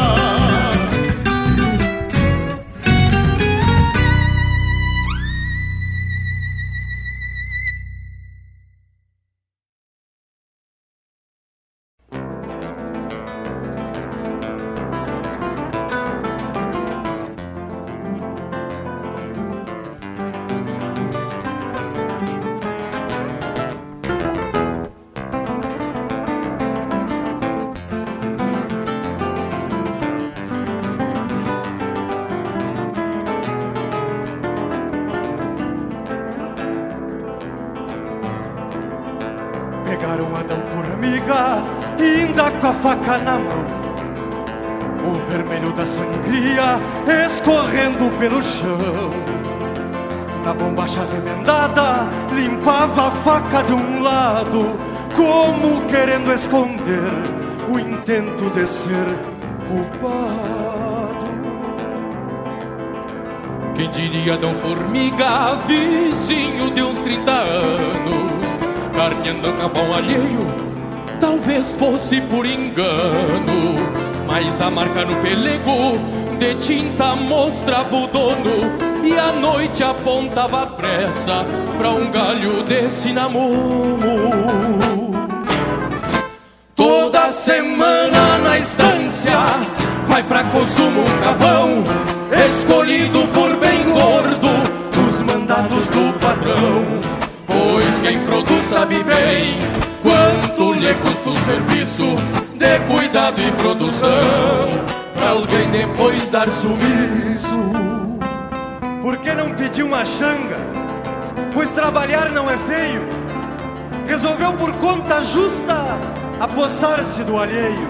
Chão. Da bombacha remendada, limpava a faca de um lado, como querendo esconder o intento de ser culpado. Quem diria Dom Formiga, vizinho de uns 30 anos, carneando capão alheio, talvez fosse por engano, mas a marca no pelego de tinta mostrava o dono e a noite apontava a pressa pra um galho de cinamomo. Toda semana na estância vai pra consumo um capão escolhido por bem gordo nos mandados do patrão. Pois quem produz sabe bem quanto lhe custa o serviço de cuidado e produção pra alguém depois dar sumiço. Por que não pedir uma xanga? Pois trabalhar não é feio. Resolveu por conta justa apossar-se do alheio.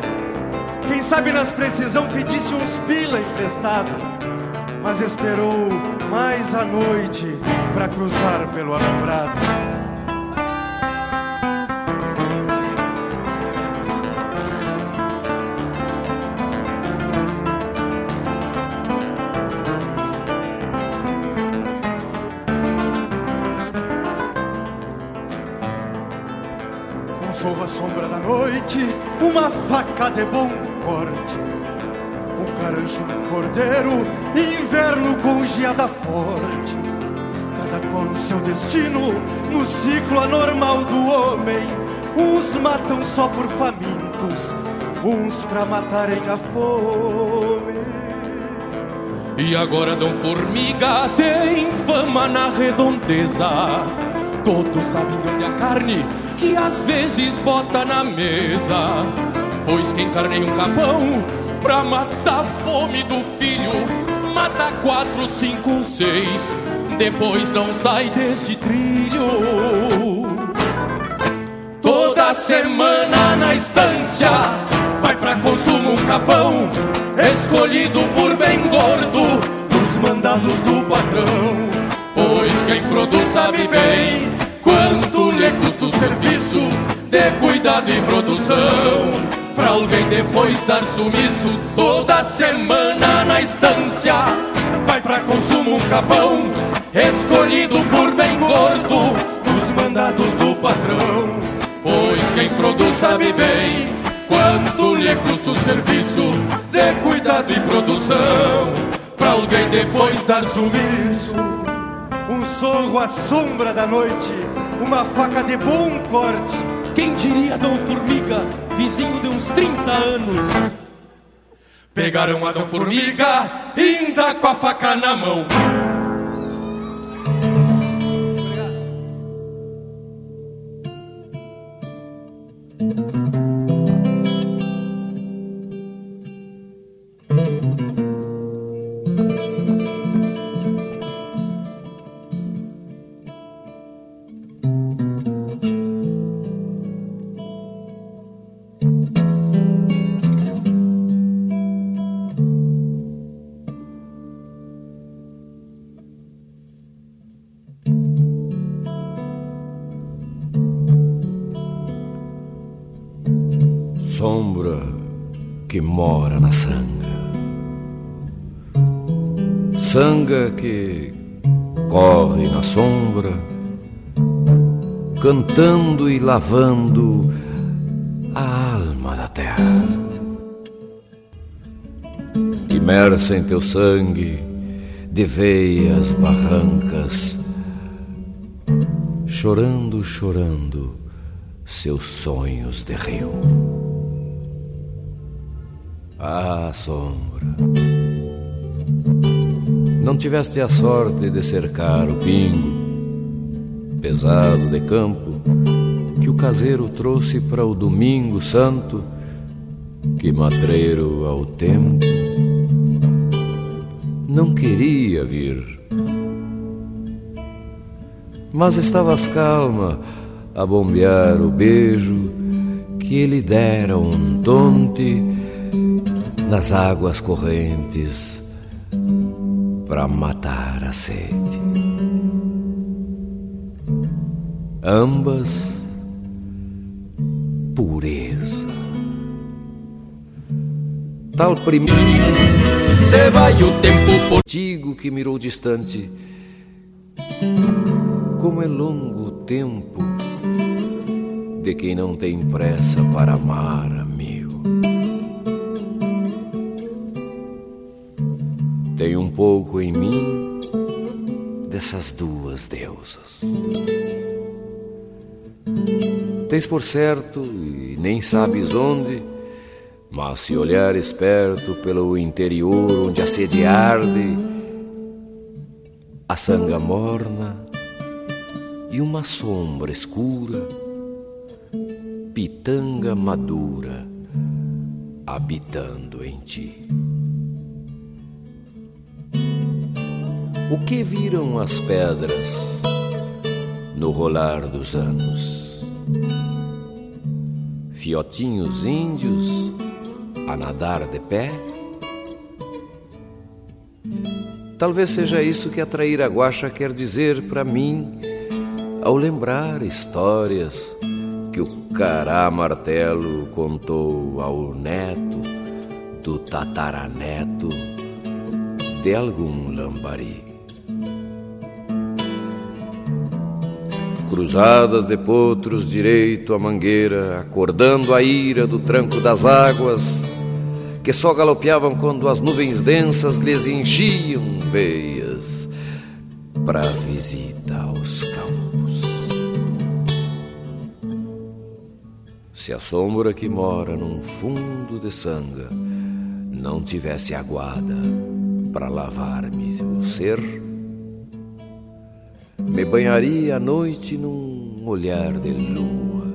Quem sabe nas precisão pedisse uns pila emprestado mas esperou mais a noite para cruzar pelo alambrado. Um sorro à sombra da noite, uma faca de bom corte carancho no cordeiro, inverno com geada forte. Cada qual no seu destino, no ciclo anormal do homem. Uns matam só por famintos, uns pra matarem a fome. E agora Dom Formiga tem fama na redondeza. Todos sabem onde a carne que às vezes bota na mesa. Pois quem carneia um capão pra matar a fome do filho. Mata quatro, cinco, seis, depois não sai desse trilho. Toda semana na estância vai pra consumo um capão, escolhido por bem gordo, dos mandados do patrão. Pois quem produz sabe bem quanto lhe custa o serviço de cuidado e produção. Pra alguém depois dar sumiço toda semana na estância. Vai pra consumo um capão Escolhido por bem gordo Dos mandados do patrão. Pois quem produz sabe bem Quanto lhe custa o serviço De cuidado e produção. Pra alguém depois dar sumiço Um sorro à sombra da noite Uma faca de bom corte Quem diria Dom Formiga vizinho de uns 30 anos. Pegaram a Dom Formiga, ainda com a faca na mão. Sanga que corre na sombra, cantando e lavando a alma da terra. Imersa em teu sangue, de veias barrancas, chorando, chorando seus sonhos de rio. Ah, sombra não tiveste a sorte de cercar o pingo, pesado de campo, que o caseiro trouxe para o domingo santo, que matreiro ao tempo não queria vir. Mas estavas calma a bombear o beijo que ele dera um tonte nas águas correntes para matar a sede. ambas pureza. Tal primeiro Cê vai o tempo portigo que mirou distante. Como é longo o tempo de quem não tem pressa para amar, amigo. Tem um pouco em mim dessas duas deusas. Tens por certo, e nem sabes onde, mas se olhar esperto pelo interior onde a sede arde, a sanga morna e uma sombra escura, pitanga madura habitando em ti. O que viram as pedras no rolar dos anos? Fiotinhos índios a nadar de pé? Talvez seja isso que atrair a guacha quer dizer para mim ao lembrar histórias que o cará martelo contou ao neto do tataraneto de algum lambari. Cruzadas de potros direito à mangueira, acordando a ira do tranco das águas, que só galopeavam quando as nuvens densas lhes enchiam veias para visita aos campos. Se a sombra que mora num fundo de sanga não tivesse aguada para lavar-me o ser, me banharia à noite num olhar de lua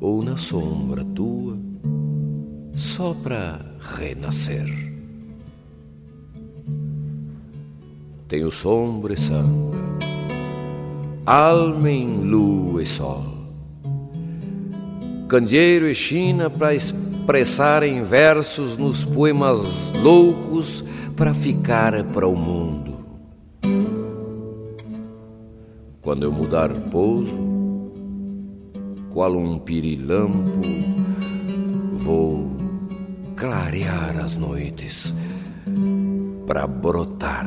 ou na sombra tua só para renascer. Tenho sombra e sangue, alma em lua e sol, candeeiro e china para expressar em versos nos poemas loucos para ficar para o mundo. Quando eu mudar pouso, qual um pirilampo, vou clarear as noites para brotar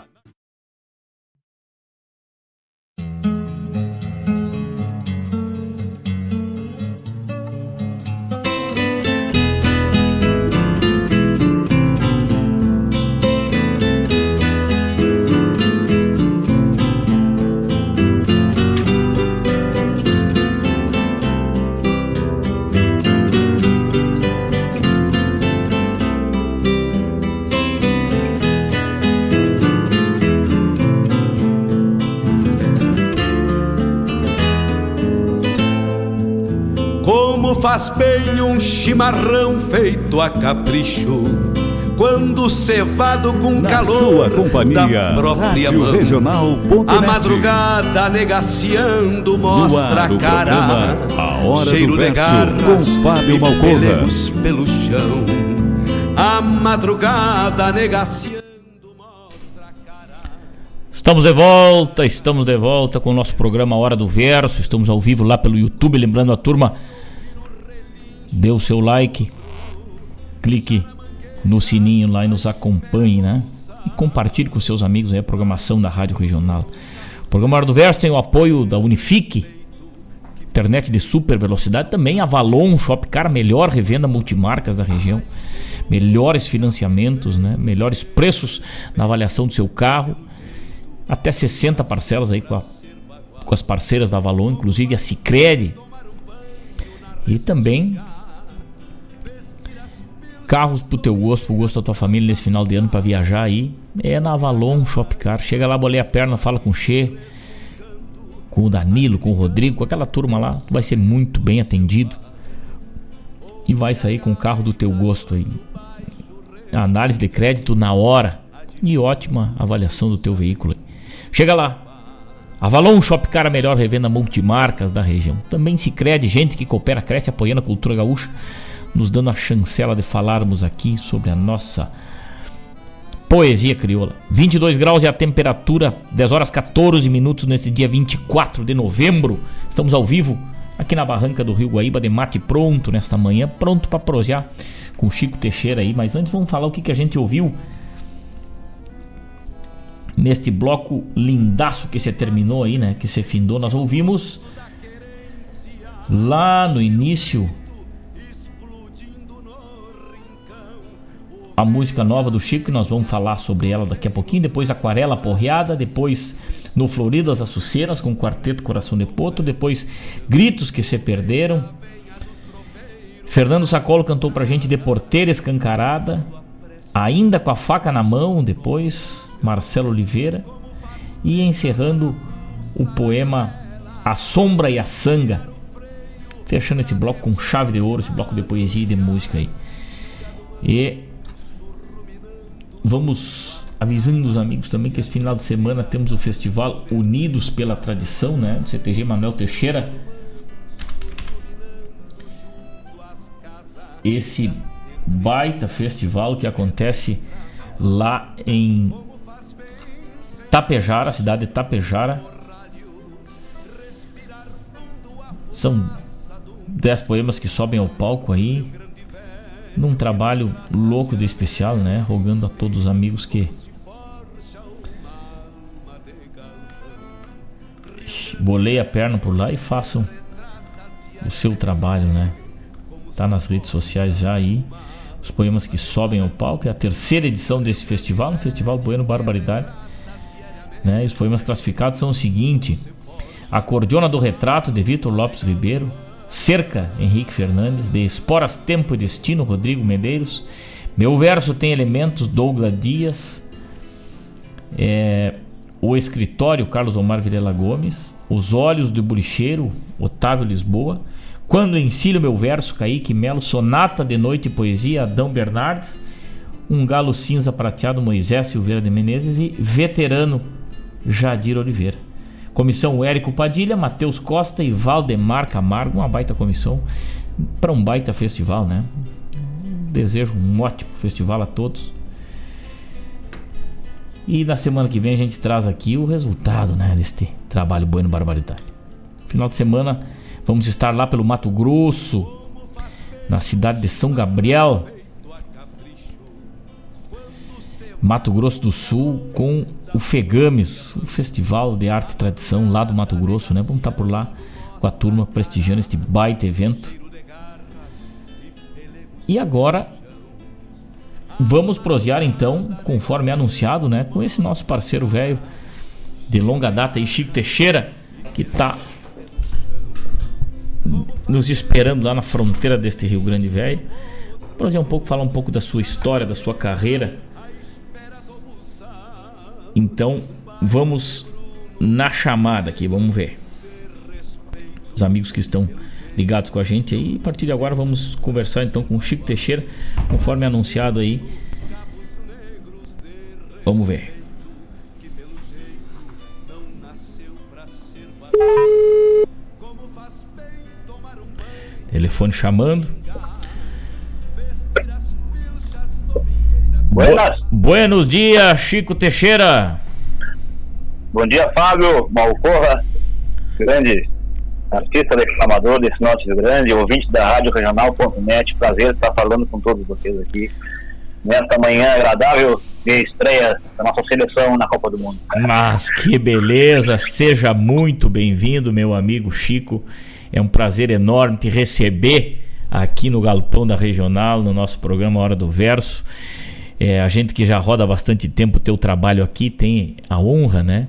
Faz bem um chimarrão feito a capricho. Quando cevado com Na calor sua companhia, da própria Rádio mão. Regional.net. A madrugada negaciando mostra a ar, cara. A Hora do cheiro de Verso, garras com Fábio e Malcorra. pelo chão. A madrugada negaciando. Estamos de volta, estamos de volta com o nosso programa Hora do Verso. Estamos ao vivo lá pelo YouTube. Lembrando a turma, dê o seu like, clique no sininho lá e nos acompanhe, né? E compartilhe com seus amigos a programação da Rádio Regional. O programa Hora do Verso tem o apoio da Unifique, internet de super velocidade, também Avalon Shopcar, melhor revenda multimarcas da região, melhores financiamentos, né? melhores preços na avaliação do seu carro, até 60 parcelas aí com, a- com as parceiras da Avalon, inclusive a Cicred. E também carros pro teu gosto, pro gosto da tua família nesse final de ano para viajar aí, é na Avalon Shopcar. Chega lá, bolei a perna, fala com o Che, com o Danilo, com o Rodrigo, com aquela turma lá, tu vai ser muito bem atendido. E vai sair com o carro do teu gosto aí. Análise de crédito na hora e ótima avaliação do teu veículo. Chega lá. Avalon Shopcar, a melhor revenda multimarcas da região. Também se crede gente que coopera, cresce apoiando a cultura gaúcha, nos dando a chancela de falarmos aqui sobre a nossa poesia crioula. 22 graus é a temperatura, 10 horas 14 minutos nesse dia 24 de novembro. Estamos ao vivo aqui na barranca do Rio Guaíba de mate pronto nesta manhã, pronto para prosear com o Chico Teixeira aí, mas antes vamos falar o que, que a gente ouviu neste bloco lindaço que se terminou aí, né, que se findou. Nós ouvimos lá no início a música nova do Chico, que nós vamos falar sobre ela daqui a pouquinho. Depois Aquarela Porreada, depois No Floridas Açuceiras com o Quarteto Coração de Poto, depois Gritos que se perderam. Fernando Sacolo cantou pra gente De Porteira Escancarada, ainda com a faca na mão, depois Marcelo Oliveira e encerrando o poema A Sombra e a Sanga. Fechando esse bloco com chave de ouro, esse bloco de poesia e de música aí. E vamos avisando os amigos também que esse final de semana temos o festival Unidos pela Tradição, né? Do CTG Manuel Teixeira. Esse baita festival que acontece lá em Tapejara, cidade de Tapejara. São 10 poemas que sobem ao palco aí. Num trabalho louco de especial, né? Rogando a todos os amigos que bolei a perna por lá e façam o seu trabalho, né? Tá nas redes sociais já aí. Os poemas que sobem ao palco. É a terceira edição desse festival, no Festival Bueno Barbaridade. Né? Os poemas classificados são o seguinte: Acordeona do Retrato, de Vitor Lopes Ribeiro. Cerca, Henrique Fernandes. De Esporas Tempo e Destino, Rodrigo Medeiros. Meu verso tem elementos, Douglas Dias. É, o Escritório, Carlos Omar Vilela Gomes. Os Olhos do Buricheiro, Otávio Lisboa. Quando ensino meu verso, Kaique Melo. Sonata de Noite e Poesia, Adão Bernardes. Um Galo Cinza Prateado, Moisés Silveira de Menezes. E Veterano, Jadir Oliveira. Comissão Érico Padilha, Matheus Costa e Valdemar Camargo. Uma baita comissão para um baita festival, né? Desejo um ótimo festival a todos. E na semana que vem a gente traz aqui o resultado né, deste trabalho Bueno Barbaridade. Final de semana vamos estar lá pelo Mato Grosso, na cidade de São Gabriel, Mato Grosso do Sul, com o Fegames, o Festival de Arte e Tradição lá do Mato Grosso, né? Vamos estar por lá com a turma prestigiando este baita evento. E agora vamos prosear então, conforme anunciado, né, com esse nosso parceiro velho de longa data aí, Chico Teixeira, que está nos esperando lá na fronteira deste Rio Grande Velho. Prosear um pouco, falar um pouco da sua história, da sua carreira. Então, vamos na chamada aqui, vamos ver. Os amigos que estão ligados com a gente aí. A partir de agora vamos conversar então com o Chico Teixeira, conforme anunciado aí. Vamos ver. Telefone chamando. Buenas. Buenos dias, Chico Teixeira. Bom dia, Fábio Malcorra, grande artista declamador desse nosso Rio Grande, ouvinte da Rádio Regional.net. Prazer estar falando com todos vocês aqui nesta manhã agradável de estreia da nossa seleção na Copa do Mundo. Mas que beleza! Seja muito bem-vindo, meu amigo Chico. É um prazer enorme te receber aqui no Galpão da Regional, no nosso programa Hora do Verso. É, a gente que já roda bastante tempo o teu trabalho aqui tem a honra, né?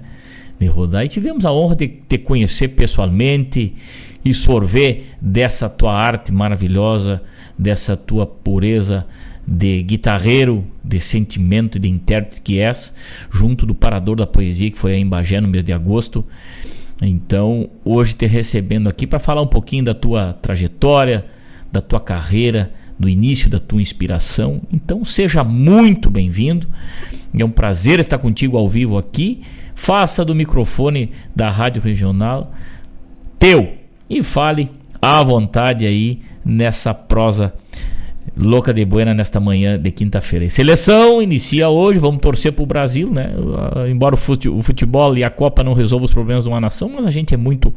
De rodar. E tivemos a honra de te conhecer pessoalmente e sorver dessa tua arte maravilhosa, dessa tua pureza de guitarreiro, de sentimento de intérprete que és, junto do Parador da Poesia, que foi em Bagé no mês de agosto. Então, hoje te recebendo aqui para falar um pouquinho da tua trajetória, da tua carreira, do início da tua inspiração. Então, seja muito bem-vindo. É um prazer estar contigo ao vivo aqui. Faça do microfone da Rádio Regional teu e fale à vontade aí nessa prosa louca de buena nesta manhã de quinta-feira. Seleção inicia hoje, vamos torcer para o Brasil, né? Embora o futebol e a Copa não resolvam os problemas de uma nação, mas a gente é muito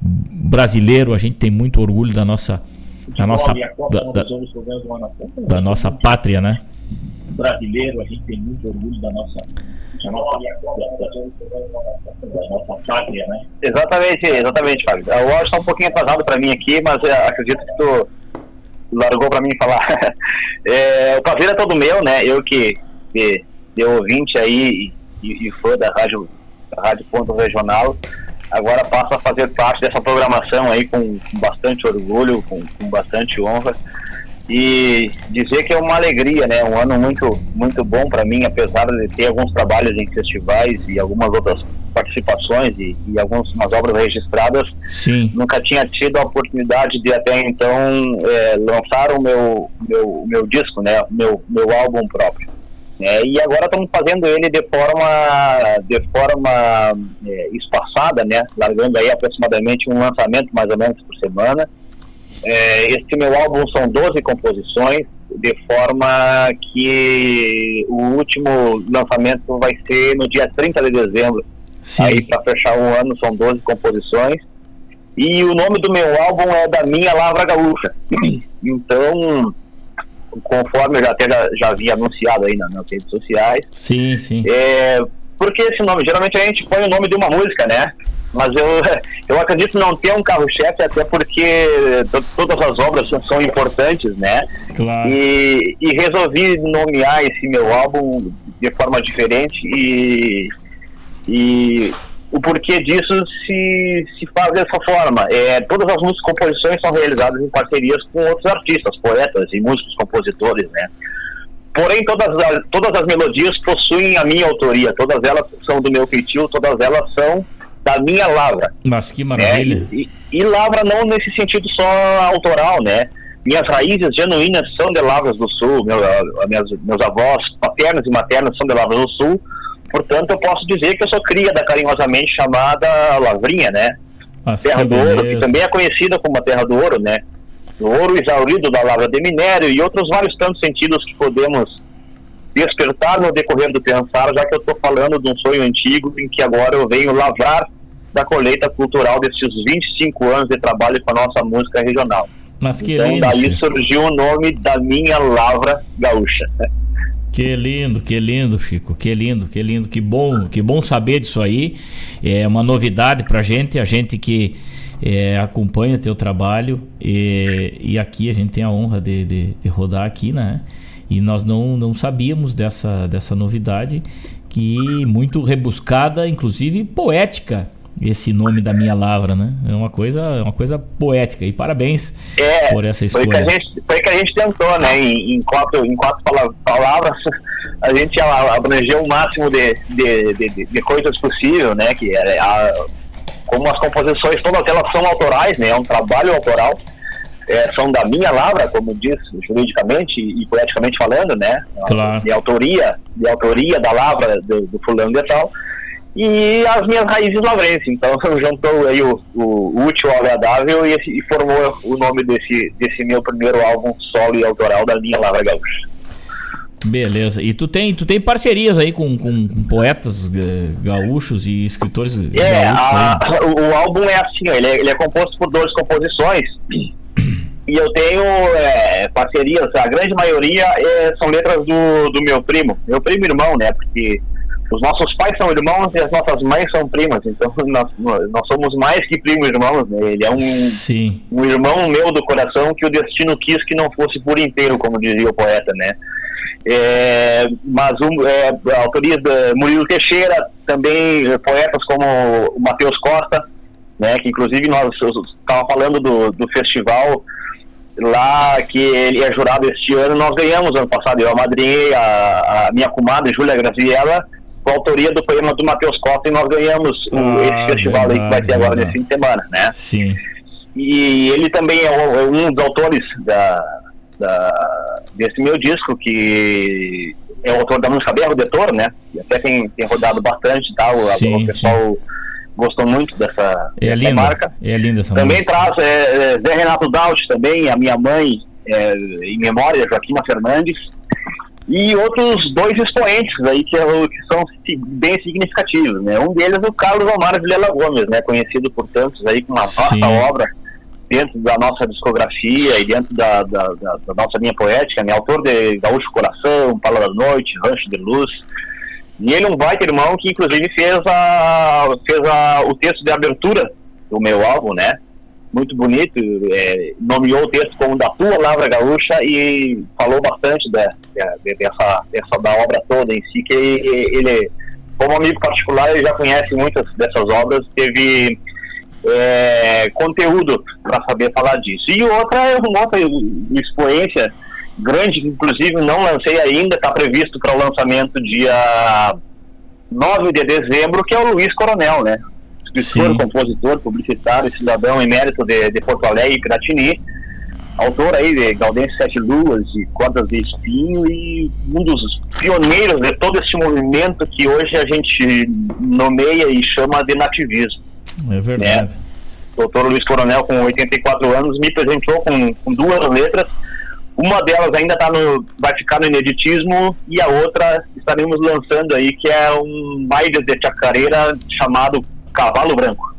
brasileiro, a gente tem muito orgulho da nossa da nossa da, da, da nossa pátria, né? Brasileiro, a gente tem muito orgulho da nossa da pátria, né? Exatamente, exatamente, Fábio. O áudio está um pouquinho atrasado para mim aqui, mas é, acredito que tu largou para mim falar. é, o prazer é todo meu, né? Eu que, que de ouvinte aí e, e fã da rádio, da rádio Ponto Regional, agora passo a fazer parte dessa programação aí com, com bastante orgulho, com, com, bastante honra e dizer que é uma alegria, né? Um ano muito muito bom para mim, apesar de ter alguns trabalhos em festivais e algumas outras participações e, e algumas obras registradas. Sim. Nunca tinha tido a oportunidade de até então é, lançar o meu, meu, meu disco, né? Meu, meu álbum próprio. É, e agora estamos fazendo ele de forma, de forma é, espaçada, né? Largando aí aproximadamente um lançamento mais ou menos por semana. É, este meu álbum são 12 composições, de forma que o último lançamento vai ser no dia 30 de dezembro Sim. Aí para fechar um ano são 12 composições. E o nome do meu álbum é da minha Lavra Gaúcha. Então, conforme eu já até já, já havia anunciado aí nas, nas redes sociais. Sim, sim. É, porque esse nome? Geralmente a gente põe o nome de uma música, né? Mas eu, eu acredito não ter um carro-chefe, até porque todas as obras são, são importantes, né? Claro. E, e resolvi nomear esse meu álbum de forma diferente e e o porquê disso se, se faz dessa forma. É, todas as músicas composições são realizadas em parcerias com outros artistas, poetas e músicos compositores, né? Porém, todas as, todas as melodias possuem a minha autoria, todas elas são do meu feitio, todas elas são da minha lavra. Mas que maravilha. Né? E, e, lavra não nesse sentido só autoral, né? Minhas raízes genuínas são de Lavras do Sul, meu, minhas, meus avós paternos e maternos são de Lavras do Sul, portanto eu posso dizer que eu sou cria da carinhosamente chamada Lavrinha, né? Mas terra que do Ouro, que também é conhecida como a Terra do Ouro, né? Ouro exaurido da lavra de minério e outros vários tantos sentidos que podemos despertar no decorrer do pensar, já que eu estou falando de um sonho antigo em que agora eu venho lavrar da colheita cultural desses 25 anos de trabalho com a nossa música regional. Mas que então lindo. daí surgiu o nome da minha lavra gaúcha. Que lindo, que lindo, Chico. Que lindo, que lindo. Que bom, que bom saber disso aí. É uma novidade pra gente, a gente que é, acompanha teu trabalho e, e aqui a gente tem a honra de, de, de rodar aqui, né? E nós não, não sabíamos dessa, dessa novidade que muito rebuscada, inclusive poética, esse nome da minha lavra, né? É uma coisa, é uma coisa poética. E parabéns É, por essa foi que, a escolha. gente, foi que a gente tentou, né? Em, em quatro, em quatro pala- palavras, a gente abrangeu o máximo de, de, de, de- de coisas possível, né? Que é a- como as composições todas elas são autorais, né? É um trabalho autoral. é, são da minha lavra, como diz juridicamente e poeticamente falando, né? Claro. De autoria, de autoria da lavra do, do fulano de tal. E as minhas raízes lavrenses. Então juntou aí o, o útil ao agradável e, e formou o nome desse, desse meu primeiro álbum solo e autoral da minha Lavra Gaúcha. Beleza. E tu tem, tu tem parcerias aí com, com, com poetas eh, gaúchos e escritores É, gaúchos a- aí? o, o álbum é assim, ele é, ele é composto por 12 composições e eu tenho é, parcerias, a grande maioria é, são letras do, do meu primo, meu primo irmão, né? Porque os nossos pais são irmãos e as nossas mães são primas, então nós, nós somos mais que primos irmãos, né? Ele é um, Sim. um irmão meu do coração que o destino quis que não fosse por inteiro, como dizia o poeta, né? É, mas um, é, autorias da Murilo Teixeira, também poetas como o Matheus Costa, né, que inclusive nós estava falando do, do festival lá que ele é jurado este ano, nós ganhamos ano passado, eu amadrinhei a, a minha comadre Júlia Graziella com a autoria do poema do Matheus Costa e nós ganhamos Ah, esse festival aí que vai ter agora verdade. nesse fim de semana, né? Sim. E ele também é um, é um dos autores da, da- desse meu disco, que é o autor da música Berro Detor, né? E até tem, tem rodado bastante e tal. Sim, o pessoal gostou muito dessa, É dessa linda. marca. É linda essa Também música. traz é, é, Zé Renato Daut também, a minha mãe, é, em memória, Joaquina Fernandes. E outros dois expoentes aí que, é são bem significativos, né? Um deles é o Carlos Omar Vilela Gomes, né? Conhecido por tantos aí com uma vasta Sim. obra dentro da nossa discografia e dentro da, da, da- da nossa linha poética, né? Autor de Gaúcho Coração, Pala da Noite, Rancho de Luz. E ele é um baita irmão que inclusive fez, a, fez a, o texto de abertura do meu álbum, né? Muito bonito, é, nomeou o texto como da tua Lavra Gaúcha e falou bastante da, dessa, dessa da obra toda em si, que ele, como amigo particular, ele já conhece muitas dessas obras, teve é, conteúdo para saber falar disso. E outra é uma outra expoência grande, que inclusive não lancei ainda, está previsto para o lançamento dia 9 de dezembro, que é o Luiz Coronel, né? Escritor, Sim. compositor, publicitário, cidadão emérito de, de Porto Alegre e Piratini, autor aí de Gaudense Sete Luas e Cordas de Espinho e um dos pioneiros de todo esse movimento que hoje a gente nomeia e chama de nativismo. É verdade. Doutor Luiz Coronel, com 84 anos, me presenteou com, com duas letras. Uma delas ainda tá no, vai ficar no ineditismo e a outra estaremos lançando aí, que é um baile de chacareira chamado Cavalo Branco.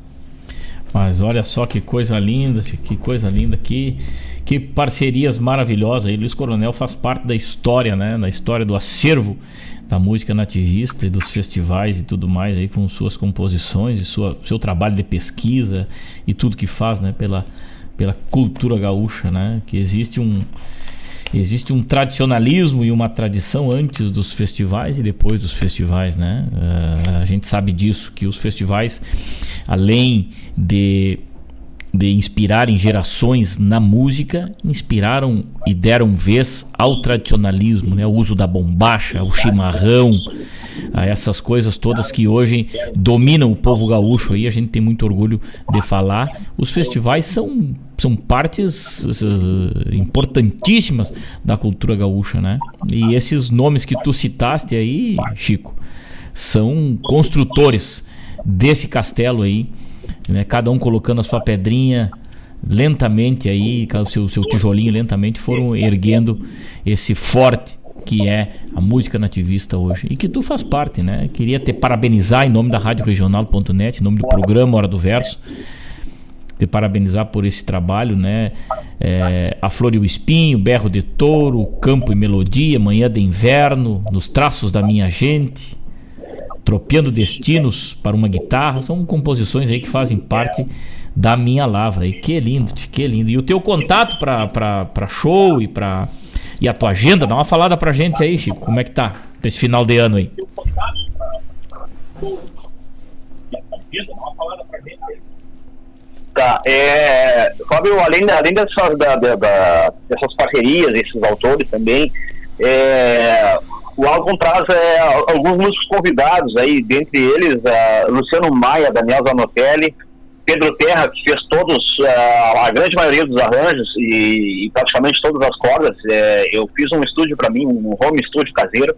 Mas olha só que coisa linda, que coisa linda, que, que parcerias maravilhosas. aí. Luiz Coronel faz parte da história, né? Da história do acervo da música nativista e dos festivais e tudo mais aí com suas composições e sua, seu trabalho de pesquisa e tudo que faz, né? Pela, pela cultura gaúcha, né? Que existe um existe um tradicionalismo e uma tradição antes dos festivais e depois dos festivais, né? Uh, a gente sabe disso, que os festivais, além de, de inspirarem gerações na música, inspiraram e deram vez ao tradicionalismo, né? O uso da bombacha, o chimarrão, a essas coisas todas que hoje dominam o povo gaúcho aí, a gente tem muito orgulho de falar. Os festivais são, são partes uh, importantíssimas da cultura gaúcha, né? E esses nomes que tu citaste aí, Chico, são construtores desse castelo aí, né? Cada um colocando a sua pedrinha lentamente aí, o seu, seu tijolinho lentamente foram erguendo esse forte que é a música nativista hoje e que tu faz parte, né? Queria te parabenizar em nome da Rádio Regional.net, em nome do programa Hora do Verso, te parabenizar por esse trabalho, né? É, a Flor e o Espinho, Berro de Touro, Campo e Melodia, Manhã de Inverno, Nos Traços da Minha Gente, Tropeando Destinos para uma Guitarra, são composições aí que fazem parte da minha lavra. E que lindo, que lindo. E o teu contato para show e para e a tua agenda, dá uma falada pra gente aí, Chico, como é que tá esse final de ano aí? Tá, é, Fábio, além, além dessas, da, da, da, dessas parcerias, esses autores também, é, o álbum traz é, alguns músicos convidados aí, dentre eles é, Luciano Maia, Daniel Zanotelli, Pedro Terra, que fez todos, uh, a grande maioria dos arranjos e, e praticamente todas as cordas. É, eu fiz um estúdio para mim, um home estúdio caseiro.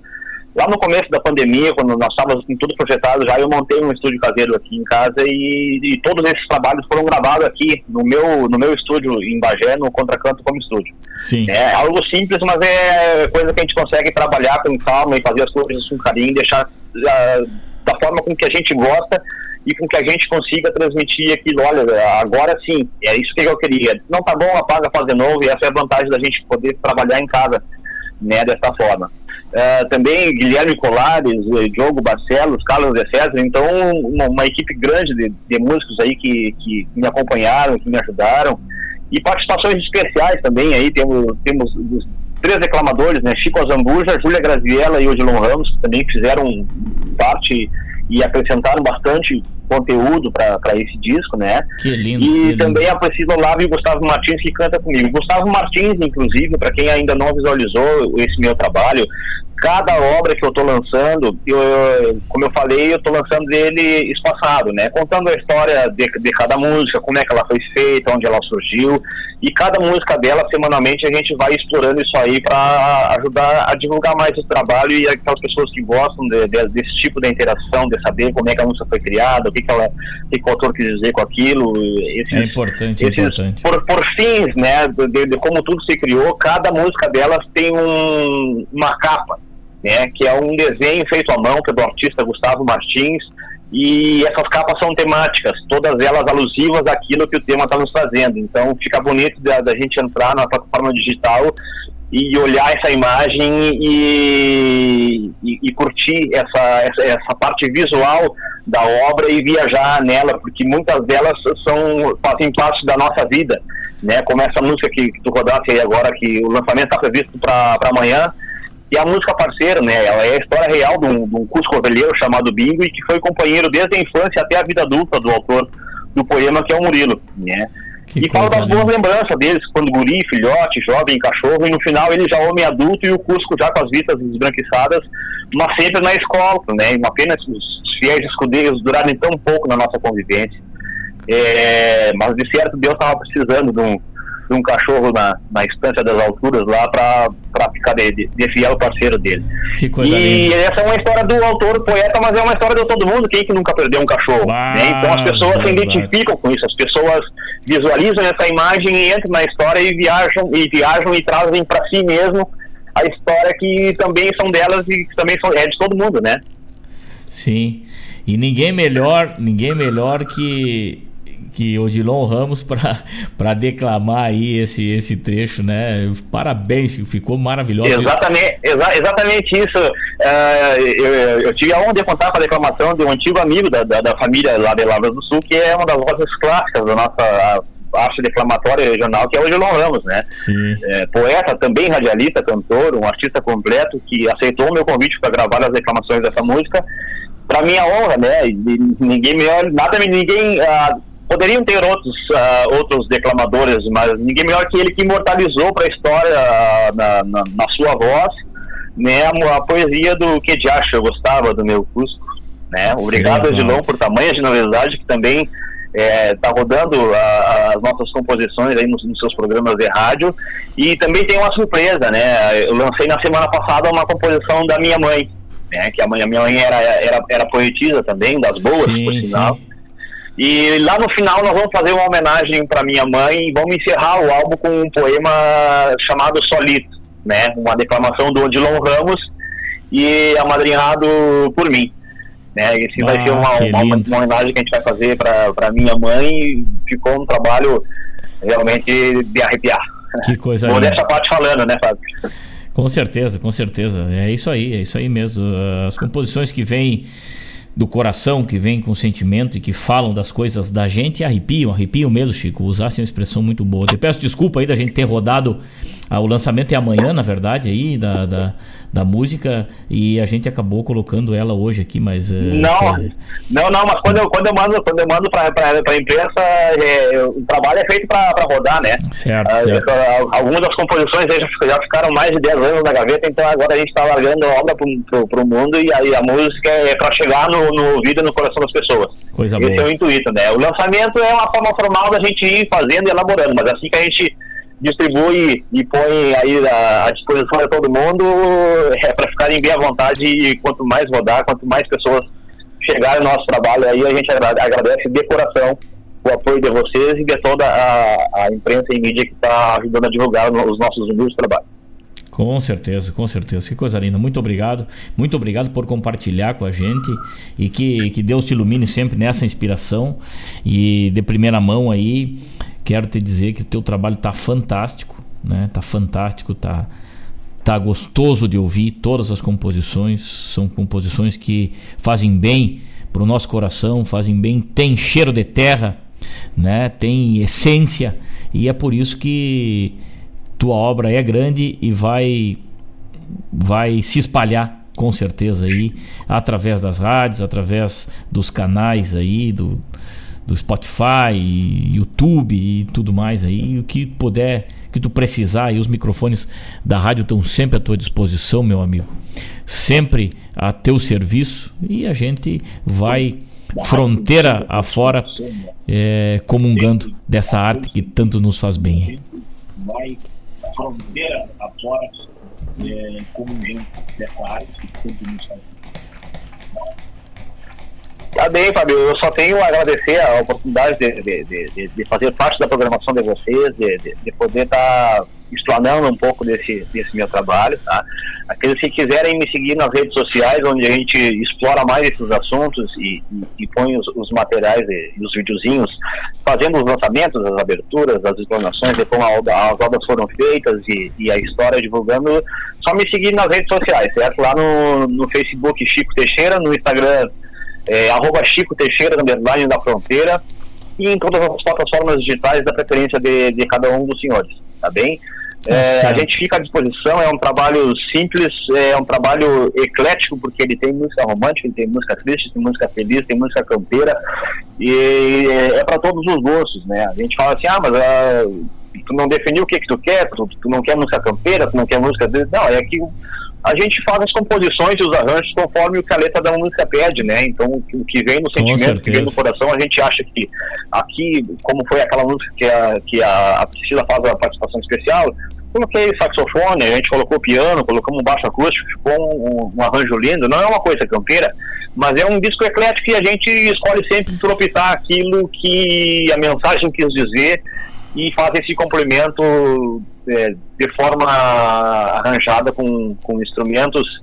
Lá no começo da pandemia, quando nós estávamos com tudo projetado já, eu montei um estúdio caseiro aqui em casa e, e, todos esses trabalhos foram gravados aqui no meu, no meu estúdio em Bagé, no Contracanto Home Estúdio. Sim. É algo simples, mas é coisa que a gente consegue trabalhar com calma e fazer as coisas com carinho, deixar uh, da forma com que a gente gosta e com que a gente consiga transmitir aquilo, olha, agora sim, é isso que eu queria. Não tá bom, apaga, faz de novo, e essa é a vantagem da gente poder trabalhar em casa, né, dessa forma. Uh, também Guilherme Colares, eh, Diogo Barcelos, Carlos de César, então uma, uma equipe grande de, de, músicos aí que, que me acompanharam, que me ajudaram, e participações especiais também aí, temos, temos três reclamadores, né, Chico Azambuja, Júlia Graziella e Odilon Ramos, que também fizeram parte e acrescentaram bastante conteúdo para esse disco, né? Que lindo. E que lindo. também a Priscila Olavo e o Gustavo Martins que canta comigo. Gustavo Martins, inclusive, para quem ainda não visualizou esse meu trabalho, cada obra que eu estou lançando, eu, como eu falei, eu estou lançando dele espaçado, né? Contando a história de, de, cada música, como é que ela foi feita, onde ela surgiu. E cada música dela, semanalmente, a gente vai explorando isso aí para ajudar a divulgar mais o trabalho e aquelas pessoas que gostam de, de, desse tipo de interação, de saber como é que a música foi criada, o que, que, ela, o, que, que o autor quis dizer com aquilo. Esses, é importante, esses, é importante. Por, por fins, né, de, de, como tudo se criou, cada música delas tem um, uma capa né, que é um desenho feito à mão, que é do artista Gustavo Martins, e essas capas são temáticas, todas elas alusivas àquilo que o tema está nos fazendo. Então fica bonito da, da, gente entrar na plataforma digital e olhar essa imagem e, e, e curtir essa, essa, essa, parte visual da obra e viajar nela, porque muitas delas são, fazem parte da nossa vida. Né? Como essa música que, que tu rodasse aí agora, que o lançamento está previsto para amanhã e a música parceira, né? Ela é a história real de um, de um Cusco Velheiro chamado Bingo e que foi companheiro desde a infância até a vida adulta do autor do poema, que é o Murilo, né? Que e fala das boas lembranças deles, quando guri, filhote, jovem, cachorro, e no final ele já homem adulto e o Cusco já com as vistas esbranquiçadas, mas sempre na escola, né? Uma pena os fiéis escudeiros durarem tão pouco na nossa convivência. É, mas de certo Deus estava precisando de um, de um cachorro na, na estância das alturas lá para ficar de, de, de, fiel parceiro dele. Que coisa e linda. essa é uma história do autor, poeta, mas é uma história de todo mundo. Quem que nunca perdeu um cachorro? Ah, né? Então as pessoas se identificam com isso, as pessoas visualizam essa imagem e entram na história e viajam e viajam e trazem para si mesmo a história que também são delas e que também são, é de todo mundo, né? Sim. E ninguém melhor, ninguém melhor que que Odilon Ramos para declamar aí esse, esse trecho, né? Parabéns, ficou maravilhoso. Exatamente, exa exatamente isso. Uh, eu, eu, tive a honra de contar com a declamação de um antigo amigo da, da, da, família lá de Lavras do Sul, que é uma das vozes clássicas da nossa arte declamatória regional, que é o Gilon Ramos, né? É, poeta, também radialista, cantor, um artista completo, que aceitou o meu convite para gravar as declamações dessa música. Para minha honra, né? Ninguém melhor, nada, ninguém. ah, poderiam ter outros, ah, outros declamadores, mas ninguém melhor que ele que imortalizou para a história ah, na, na, na sua voz, né? A, a poesia do que de acho eu gostava do meu Cusco, né? Obrigado. Edilon, por tamanha generosidade que também está rodando a- as nossas composições aí nos, nos seus programas de rádio e também tem uma surpresa, né? Eu lancei na semana passada uma composição da minha mãe, né? Que a mãe- a minha mãe era, era, era poetisa também, das boas, Sim, por sim. E lá no final nós vamos fazer uma homenagem para minha mãe e vamos encerrar o álbum com um poema chamado Solito, né? Uma declamação do Odilon Ramos e amadrinhado por mim. Né? Esse vai Ah, ser uma, uma, uma lindo. homenagem que a gente vai fazer para minha mãe ficou um trabalho realmente de arrepiar. Que coisa Vou linda. dessa parte falando, né, Fábio? Com certeza, com certeza. É isso aí, é isso aí mesmo. As composições que vêm do coração, que vêm com sentimento e que falam das coisas da gente, arrepiam, arrepiam mesmo, Chico. Usasse uma expressão muito boa. Eu peço desculpa aí da gente ter rodado. Ah, o lançamento é amanhã, na verdade, aí, da, da, da música, e a gente acabou colocando ela hoje aqui, mas. eh, Não, não, não, mas quando eu, quando eu mando, quando eu mando para a imprensa, é, o trabalho é feito para rodar, né? Certo, Ah, certo. ah, Algumas das composições já, já ficaram mais de 10 anos na gaveta, então agora a gente está largando a obra para o mundo e aí a música é para chegar no, no ouvido e no coração das pessoas. Coisa Esse boa. é o intuito, né? O lançamento é uma forma formal da gente ir fazendo e elaborando, mas assim que a gente distribui e põe aí à, disposição de todo mundo, é para ficarem bem à vontade e quanto mais rodar, quanto mais pessoas chegarem no nosso trabalho aí, a gente agra- agradece de coração o apoio de vocês e de toda a, a imprensa e mídia que está ajudando a divulgar os nossos humildes trabalhos. Com certeza, com certeza. Que coisa linda. Muito obrigado. Muito obrigado por compartilhar com a gente e que, que Deus te ilumine sempre nessa inspiração. E de primeira mão aí, quero te dizer que teu trabalho tá fantástico, né? Tá fantástico, tá tá gostoso de ouvir todas as composições, são composições que fazem bem pro nosso coração, fazem bem, tem cheiro de terra, né? Tem essência e é por isso que tua obra é grande e vai vai se espalhar com certeza aí através das rádios, através dos canais aí do, do Spotify, YouTube e tudo mais aí, o que puder, que tu precisar, e os microfones da rádio estão sempre à tua disposição, meu amigo. Sempre a teu serviço e a gente vai fronteira afora é, comungando dessa arte que tanto nos faz bem. Vai fronteira afora é, como dessa área que tanto nos faz Tá bem, Fábio. Eu só tenho a agradecer a oportunidade de, de, de- de- fazer parte da programação de vocês, de, de- de poder estar explanando um pouco desse, desse meu trabalho, tá? Aqueles que quiserem me seguir nas redes sociais, onde a gente explora mais esses assuntos e, e- e põe os, os materiais e, e os videozinhos, fazendo os lançamentos, as aberturas, as explanações de como a as obras foram feitas e a história divulgando, só me seguir nas redes sociais, certo? Lá no, no Facebook Chico Teixeira, no Instagram é, arroba Chico Teixeira, underline da fronteira, e em todas as plataformas digitais da preferência de, de cada um dos senhores, tá bem? É, a certo. gente fica à disposição, é um trabalho simples, é um trabalho eclético, porque ele tem música romântica, ele tem música triste, tem música feliz, tem música campeira, e é para todos os gostos, né? A gente fala assim, ah, mas ah, tu não definiu o que que tu quer, tu, tu não quer música campeira, tu não quer música... de-" Não, é que a gente faz as composições e os arranjos conforme o que a letra da música pede, né? Então, o que vem no sentimento, o que vem no coração, a gente acha que aqui, como foi aquela música que a, que a, a Priscila faz a participação especial, coloquei saxofone, a gente colocou piano, colocamos um baixo acústico, ficou um, um arranjo lindo. Não é uma coisa campeira, mas é um disco eclético e a gente escolhe sempre tropitar aquilo que a mensagem quis dizer e faz esse complemento é, de forma arranjada com, com instrumentos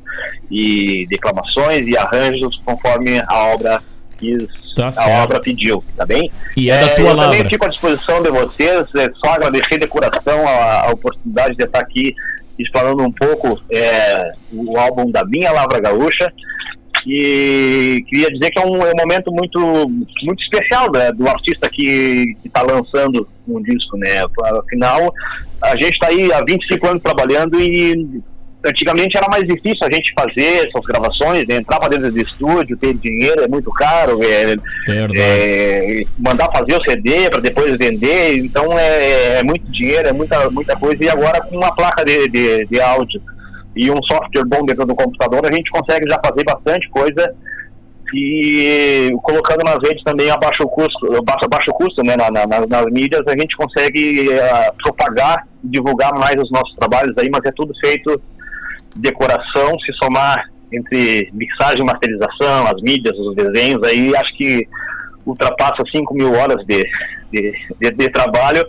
e declamações e arranjos conforme a obra quis, Tá a certo. obra pediu, tá bem? E é da tua eu também fico à disposição de vocês, é só agradecer de coração a, a oportunidade de estar aqui explanando um pouco é, o álbum da minha Lavra Gaúcha E queria dizer que é um, é um momento muito, muito especial né, do artista que está lançando um disco, né? Afinal, a gente está aí há 25 anos trabalhando e antigamente era mais difícil a gente fazer essas gravações, né? entrar para dentro do estúdio, ter dinheiro é muito caro, é, é, mandar fazer o CD para depois vender, então é, é, muito dinheiro, é muita, muita coisa, e agora com uma placa de, de, de áudio e um software bom dentro do computador, a gente consegue já fazer bastante coisa e colocando nas redes também a baixo custo, baixo, baixo custo né, na, na, nas mídias, a gente consegue uh, propagar, divulgar mais os nossos trabalhos aí, mas é tudo feito decoração, se somar entre mixagem e masterização, as mídias, os desenhos, aí acho que ultrapassa 5 mil horas de, de, de, de trabalho.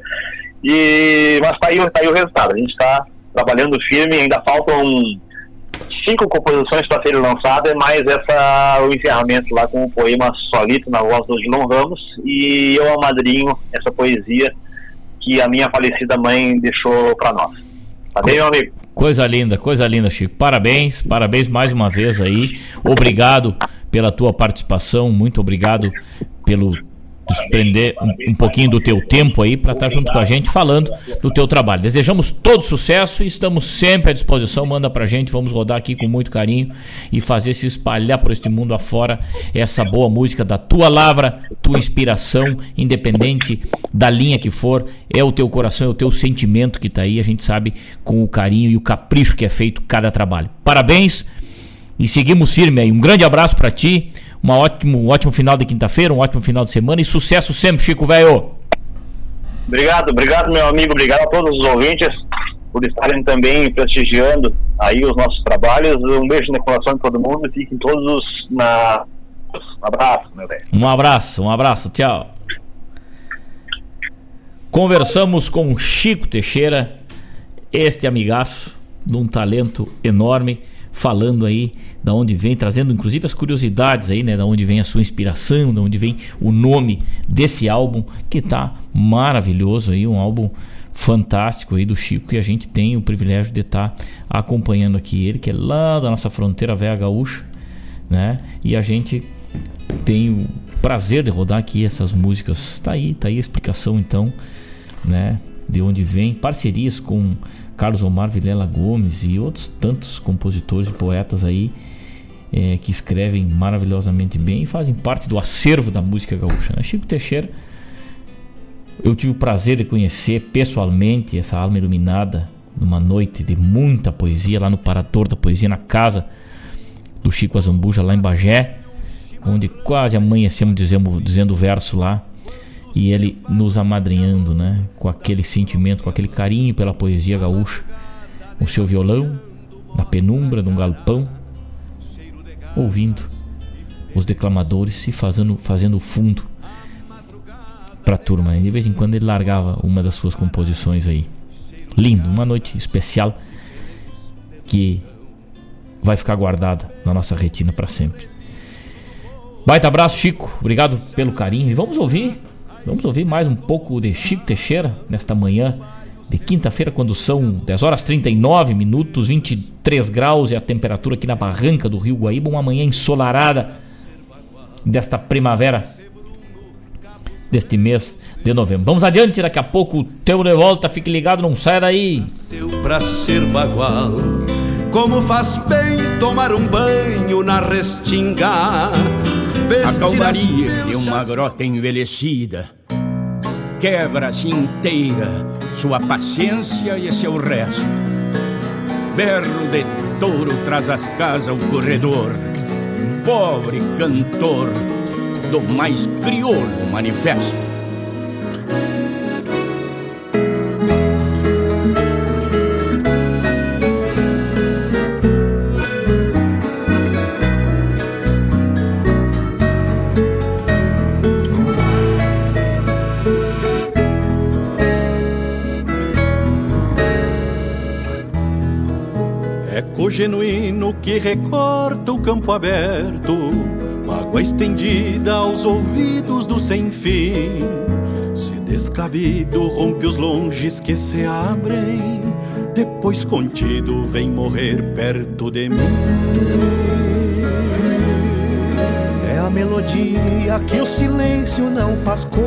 E, mas está aí, tá aí o resultado. A gente está trabalhando firme, ainda faltam cinco composições para serem lançadas, mais essa, o encerramento lá com o poema Solito na voz do Gilão Ramos e eu amadrinho essa poesia que a minha falecida mãe deixou para nós. Tá bem, meu amigo? Coisa linda, coisa linda, Chico. Parabéns, parabéns mais uma vez aí. Obrigado pela tua participação, muito obrigado pelo desprender um, um, pouquinho do teu tempo aí para estar tá junto com a gente falando do teu trabalho. Desejamos todo sucesso e estamos sempre à disposição. Manda pra gente, vamos rodar aqui com muito carinho e fazer se espalhar por este mundo afora essa boa música da tua lavra, tua inspiração, independente da linha que for, é o teu coração, é o teu sentimento que tá aí, a gente sabe com o carinho e o capricho que é feito cada trabalho. Parabéns e seguimos firme aí. Um grande abraço para ti. Uma ótimo, um ótimo final de quinta-feira, um ótimo final de semana e sucesso sempre, Chico Velho. Obrigado, obrigado, meu amigo. Obrigado a todos os ouvintes por estarem também prestigiando aí os nossos trabalhos. Um beijo no coração de todo mundo. Fiquem todos na. Um abraço, meu velho. Um abraço, um abraço. Tchau. Conversamos com Chico Teixeira, este amigaço de um talento enorme falando aí da onde vem, trazendo inclusive as curiosidades aí, né, da onde vem a sua inspiração, da onde vem o nome desse álbum que tá maravilhoso aí, um álbum fantástico aí do Chico que a gente tem o privilégio de estar tá acompanhando aqui ele, que é lá da nossa fronteira velha gaúcha, né? E a gente tem o prazer de rodar aqui essas músicas. Tá aí, tá aí a explicação então, né, de onde vem, parcerias com Carlos Omar Vilela Gomes e outros tantos compositores e poetas aí é, que escrevem maravilhosamente bem e fazem parte do acervo da música gaúcha. Né? Chico Teixeira, eu tive o prazer de conhecer pessoalmente essa alma iluminada numa noite de muita poesia lá no Parador da Poesia, na casa do Chico Azambuja, lá em Bagé, onde quase amanhecemos dizendo, dizendo o verso lá e ele nos amadrinhando, né? Com aquele sentimento, com aquele carinho pela poesia gaúcha, o seu violão na penumbra de um galpão, ouvindo os declamadores e fazendo fazendo fundo para a turma. E de vez em quando ele largava uma das suas composições aí. Lindo, uma noite especial que vai ficar guardada na nossa retina para sempre. Baita abraço, Chico. Obrigado pelo carinho. E vamos ouvir Vamos ouvir mais um pouco de Chico Teixeira nesta manhã de quinta-feira, quando são 10 horas 39 minutos, 23 graus e a temperatura aqui na barranca do Rio Guaíba, uma manhã ensolarada desta primavera deste mês de novembro. Vamos adiante, daqui a pouco o teu de volta, fique ligado, não saia daí. Teu pra ser bagual, como faz bem tomar um banho na restinga. A calmaria de uma grota envelhecida quebra-se inteira sua paciência e seu resto. Berro de touro traz as casas ao corredor, pobre cantor do mais crioulo manifesto. Genuíno que recorta o campo aberto, mágoa estendida aos ouvidos do sem fim. Se descabido rompe os longes que se abrem, depois contido vem morrer perto de mim. melodia que o silêncio não faz cor.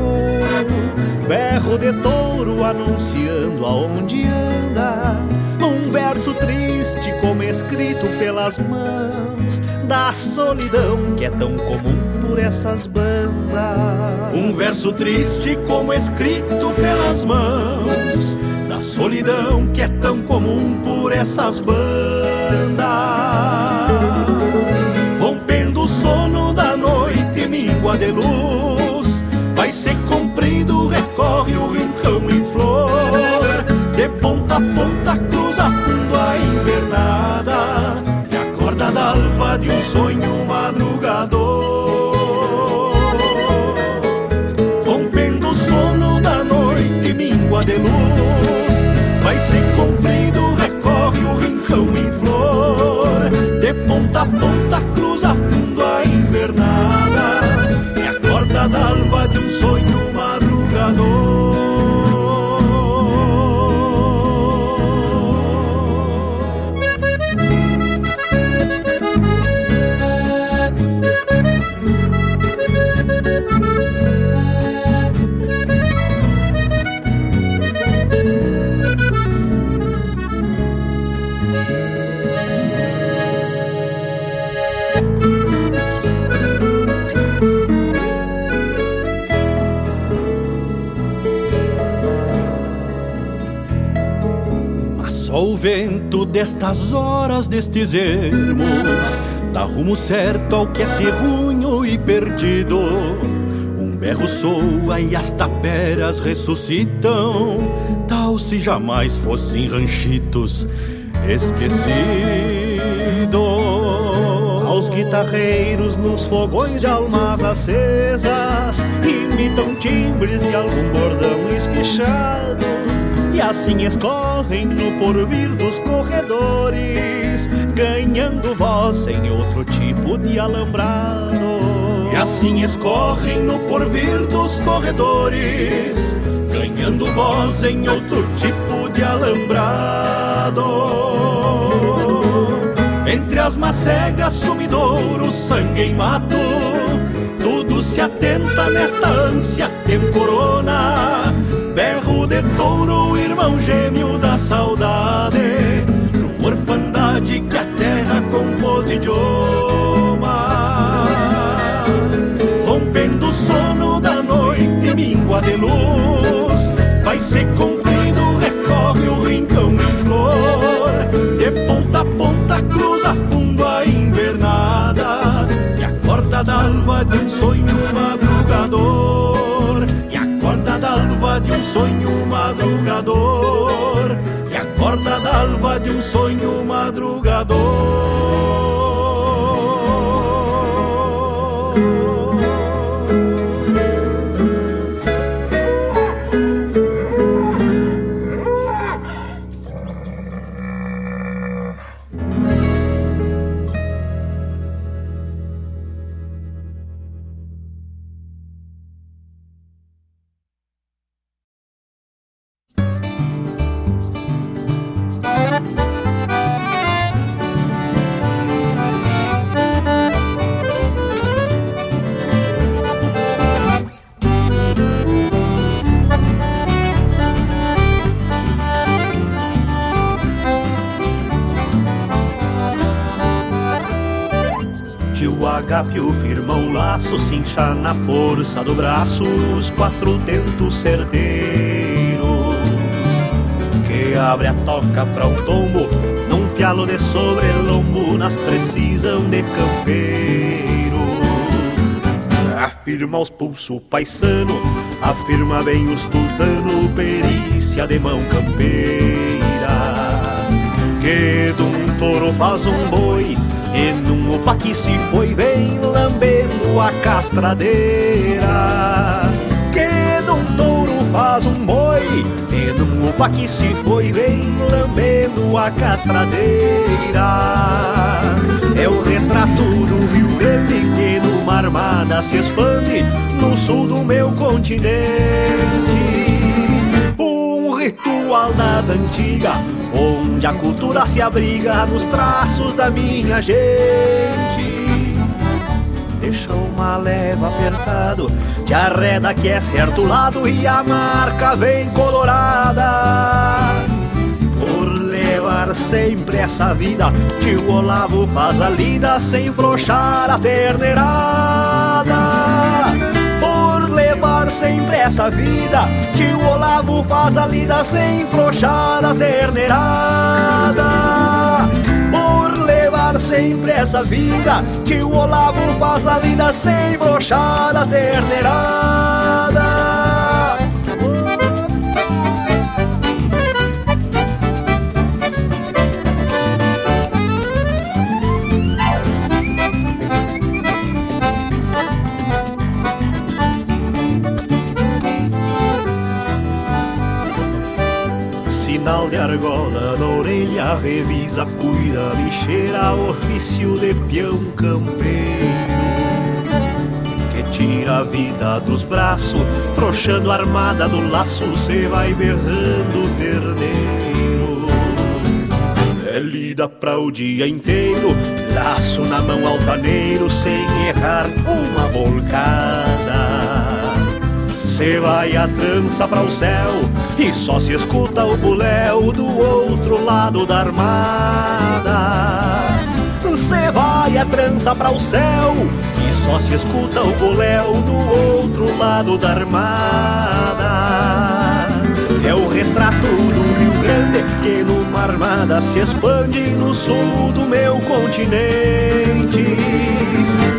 Berro de touro anunciando aonde anda. Um verso triste como escrito pelas mãos da solidão que é tão comum por essas bandas. Um verso triste como escrito pelas mãos da solidão que é tão comum por essas bandas. Rompendo o sono da noite, míngua de luz, vai ser comprido, recorre o rincão em flor, de ponta a ponta de um sonho madrugador. Rompendo o sono da noite, míngua de luz, vai ser comprido, recorre o rincão em flor, de ponta a ponta cruza fundo a invernada, e a corda d'alva de um sonho destas horas, destes ermos, dá rumo certo ao que é terrunho e perdido. Um berro soa e as taperas ressuscitam, tal se jamais fossem ranchitos esquecidos. Aos guitarreiros nos fogões de almas acesas, imitam timbres de algum bordão espichado. E assim escorrem no porvir dos corredores, ganhando voz em outro tipo de alambrado. E assim escorrem no porvir dos corredores, ganhando voz em outro tipo de alambrado. Entre as macegas, sumidouro, sangue em mato, tudo se atenta nesta ânsia temporona. Berro de touro, irmão gêmeo da saudade, numa orfandade que a terra compôs idioma. Rompendo o sono da noite, míngua de luz, vai ser comprido, recorre o rincão em flor, de ponta a ponta cruza fundo a invernada, e a corda d'alva de um sonho um sonho madrugador, e a corda d'alva de um sonho Tio na força do braço os quatro tentos certeiros que abre a toca pra um tombo num pialo de sobrelombo nas precisam de campeiro. Afirma os pulso paisano, afirma bem os tutano, perícia de mão campeira. Que de um touro faz um boi opa que se foi vem lambendo a castradeira. Que de um touro faz um boi E num opa que se foi vem lambendo a castradeira. É o retrato do Rio Grande que numa armada se expande No sul do meu continente ritual das antigas, onde a cultura se abriga nos traços da minha gente. De deixa uma leva apertado, te arreda que é certo lado e a marca vem colorada. Por levar sempre essa vida, tio Olavo faz a lida sem frouxar a terneirada. Sempre essa vida, tio Olavo faz a lida sem frouxar a terneirada. Por levar sempre essa vida, tio Olavo faz a lida sem frouxar a terneirada. Revisa, cuida, lixeira, ofício de peão campeiro. Que tira a vida dos braços, frouxando a armada do laço, cê vai berrando terneiro. É lida pra o dia inteiro, laço na mão altaneiro, sem errar uma bolcada. Cê vai a trança para o céu e só se escuta o buléu do outro lado da armada. Cê vai a trança para o céu e só se escuta o buléu do outro lado da armada. É o retrato do Rio Grande que numa armada se expande no sul do meu continente.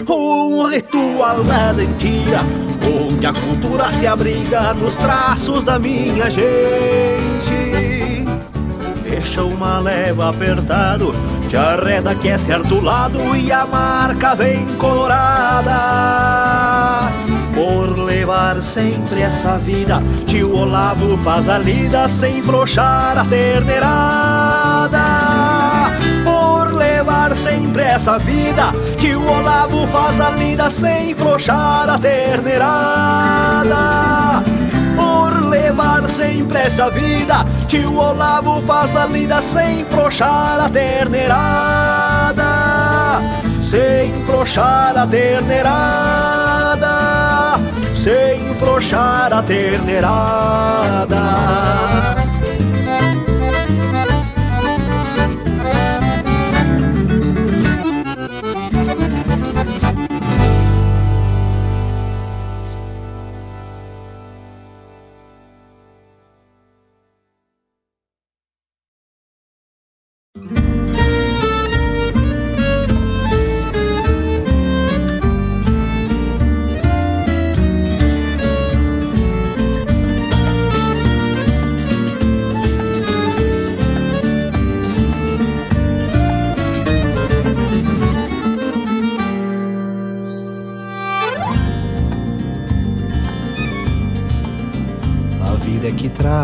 Um ritual das antigas onde a cultura se abriga nos traços da minha gente. Deixa uma leva apertado, te arreda que é certo lado e a marca vem colorada. Por levar sempre essa vida, tio Olavo faz a lida sem frouxar a terneirada. Por levar sempre essa vida, tio Olavo faz a lida sem frouxar a terneirada. Por levar sempre essa vida, tio Olavo faz a lida sem frouxar a terneirada. Sem frouxar a terneirada. Sem frouxar a terneirada.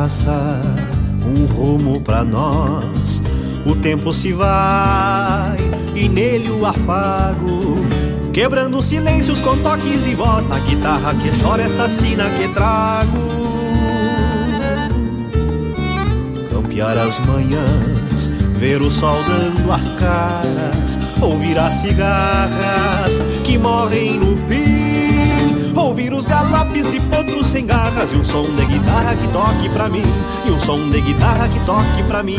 Traça um rumo pra nós. O tempo se vai e nele o afago. Quebrando silêncios com toques e voz na guitarra que chora esta sina que trago. Campear as manhãs, ver o sol dando as caras, ouvir as cigarras que morrem no fim. Ouvir os galopes de potros sem garras E um som de guitarra que toque pra mim E um som de guitarra que toque pra mim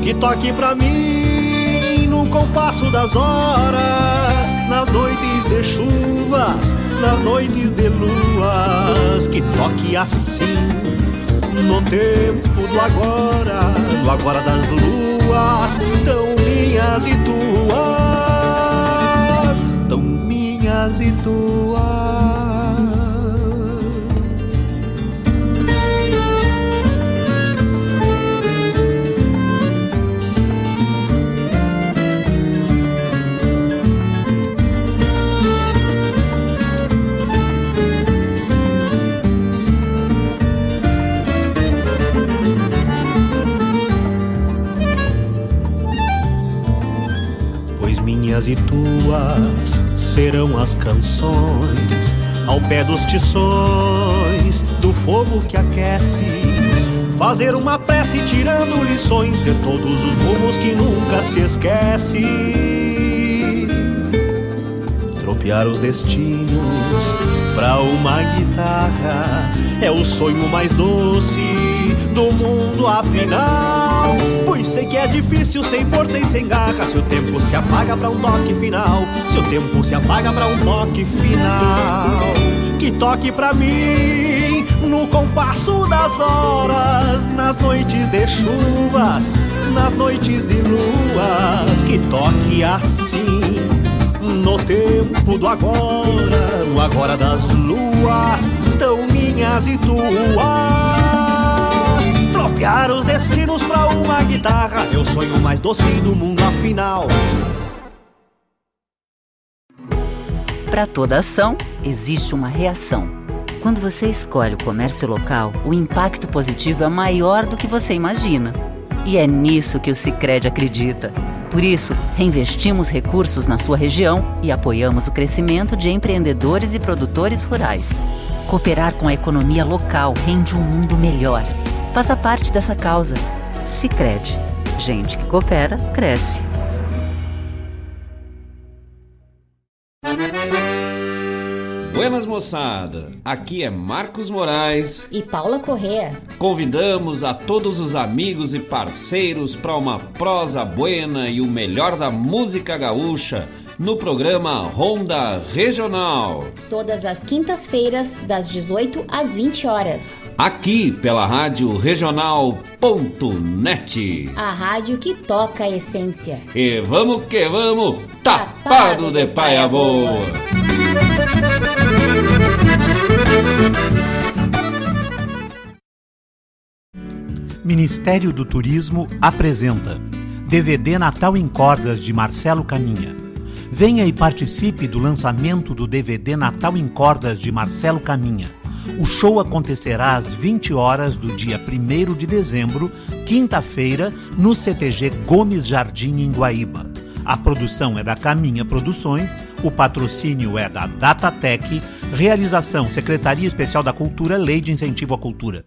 Que toque pra mim No compasso das horas Nas noites de chuvas Nas noites de luas Que toque assim No tempo do agora Do agora das luas Tão minhas e minhas e minhas e tuas serão as canções ao pé dos tições do fogo que aquece. Fazer uma prece tirando lições de todos os rumos que nunca se esquece. tropear os destinos pra uma guitarra é o sonho mais doce do mundo afinal. Pois sei que é difícil sem força e sem garra. Se o tempo se apaga pra um toque final, se o tempo se apaga pra um toque final, que toque pra mim no compasso das horas, nas noites de chuvas, nas noites de luas, que toque assim no tempo do agora, no agora das luas, tão minhas e tuas. Tropear os destinos pra uma guitarra é o sonho mais doce do mundo, afinal. Para toda ação, existe uma reação. Quando você escolhe o comércio local, o impacto positivo é maior do que você imagina. E é nisso que o Sicredi acredita. Por isso, reinvestimos recursos na sua região e apoiamos o crescimento de empreendedores e produtores rurais. Cooperar com a economia local rende um mundo melhor. Faça parte dessa causa. Sicredi. Gente que coopera cresce. Buenas moçada, aqui é Marcos Moraes e Paula Correa. Convidamos a todos os amigos e parceiros para uma prosa buena e o melhor da música gaúcha no programa Ronda Regional. Todas as quintas-feiras, das 18 às 20 horas. Aqui pela Rádio Regional.net. A rádio que toca a essência. E vamos que vamos, tapado, tapado de paia boa. boa. Ministério do Turismo apresenta DVD Natal em Cordas de Marcelo Caminha. Venha e participe do lançamento do DVD Natal em Cordas de Marcelo Caminha. O show acontecerá às 20 horas do dia 1 de dezembro, quinta-feira, no CTG Gomes Jardim, em Guaíba. A produção é da Caminha Produções, o patrocínio é da Datatec, realização Secretaria Especial da Cultura, Lei de Incentivo à Cultura.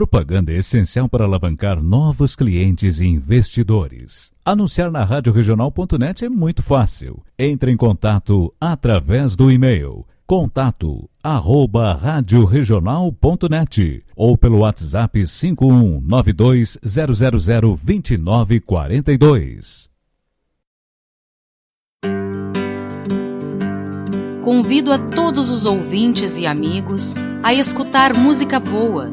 Propaganda é essencial para alavancar novos clientes e investidores. Anunciar na radioregional.net é muito fácil. Entre em contato através do e-mail contato arroba radioregional.net ou pelo WhatsApp 51920002942. Convido a todos os ouvintes e amigos a escutar música boa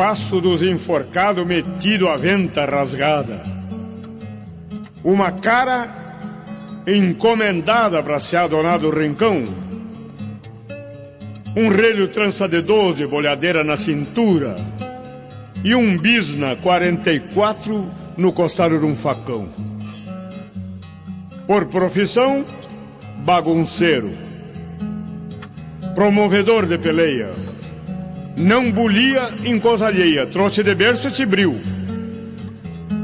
Passo dos enforcados metido a venta rasgada. Uma cara encomendada para se adonar do rincão. Um relho trança de doze, bolhadeira na cintura. E um bisna 44 no costado de um facão. Por profissão, bagunceiro. Promovedor de peleia não bulia em coisa alheia, trouxe de berço esse bril.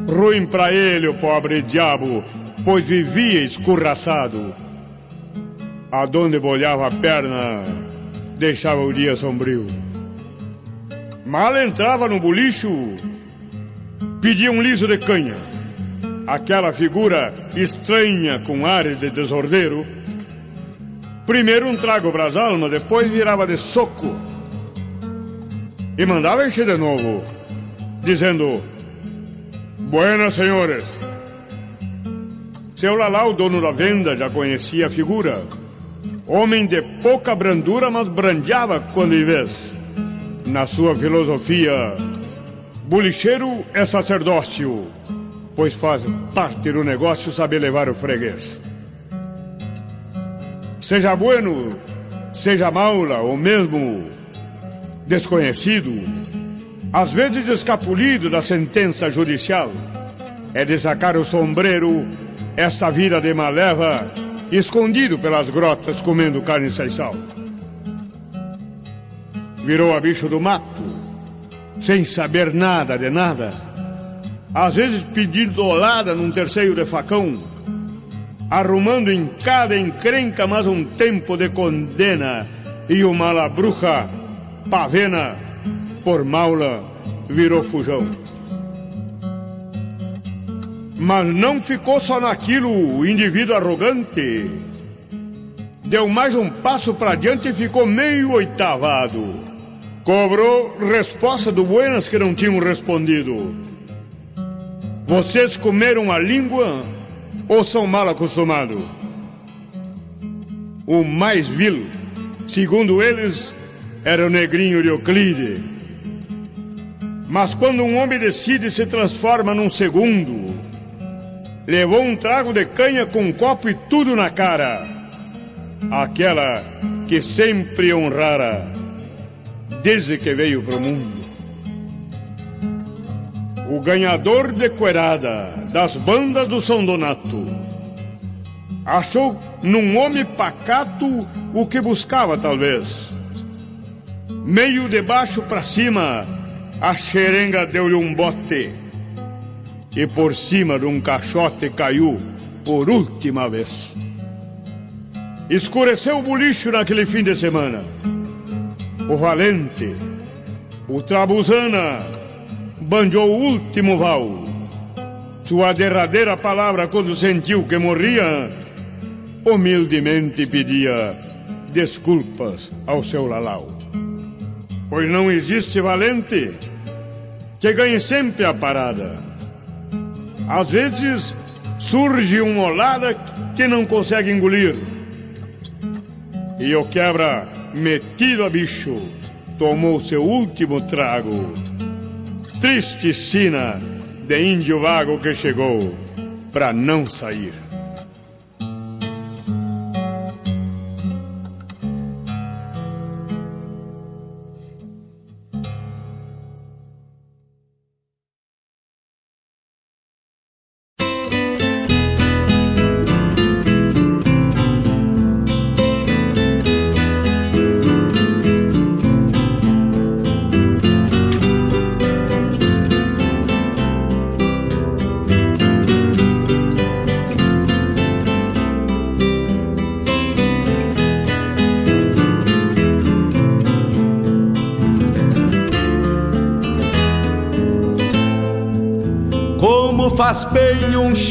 Ruim pra ele, o pobre diabo, pois vivia escurraçado. Aonde bolhava a perna, deixava o dia sombrio. Mal entrava no bolicho, pedia um liso de canha. Aquela figura estranha com ares de desordeiro Primeiro um trago pras almas, depois virava de soco. E mandava encher de novo, dizendo: Buenas senhores. Seu Lalau, dono da venda, já conhecia a figura. Homem de pouca brandura, mas brandeava quando em vez. Na sua filosofia, bolicheiro é sacerdócio, pois faz parte do negócio saber levar o freguês. Seja bueno, seja maula ou mesmo desconhecido, às vezes escapulido da sentença judicial, é de sacar o sombreiro esta vida de maleva, escondido pelas grotas comendo carne sem sal. Virou a bicho do mato, sem saber nada de nada, às vezes pedindo olada num terceiro de facão, arrumando em cada encrenca mais um tempo de condena e o malabruja, pavena, por maula, virou fujão. Mas não ficou só naquilo o indivíduo arrogante. Deu mais um passo para diante e ficou meio oitavado. Cobrou resposta do Buenas que não tinham respondido. Vocês comeram a língua ou são mal acostumados? O mais vil, segundo eles, era o negrinho de Euclide. Mas quando um homem decide se transforma num segundo, levou um trago de canha com um copo e tudo na cara. Aquela que sempre honrara desde que veio pro mundo. O ganhador de coerada das bandas do São Donato achou num homem pacato o que buscava, talvez. Meio de baixo para cima, a xerenga deu-lhe um bote e por cima de um caixote caiu por última vez. Escureceu o bolicho naquele fim de semana. O valente, o trabuzana, banjou o último val. Sua derradeira palavra quando sentiu que morria, humildemente pedia desculpas ao seu lalau. Pois não existe valente que ganhe sempre a parada às vezes surge uma olada que não consegue engolir. E o quebra, metido a bicho, tomou seu último trago. Triste sina de índio vago que chegou para não sair.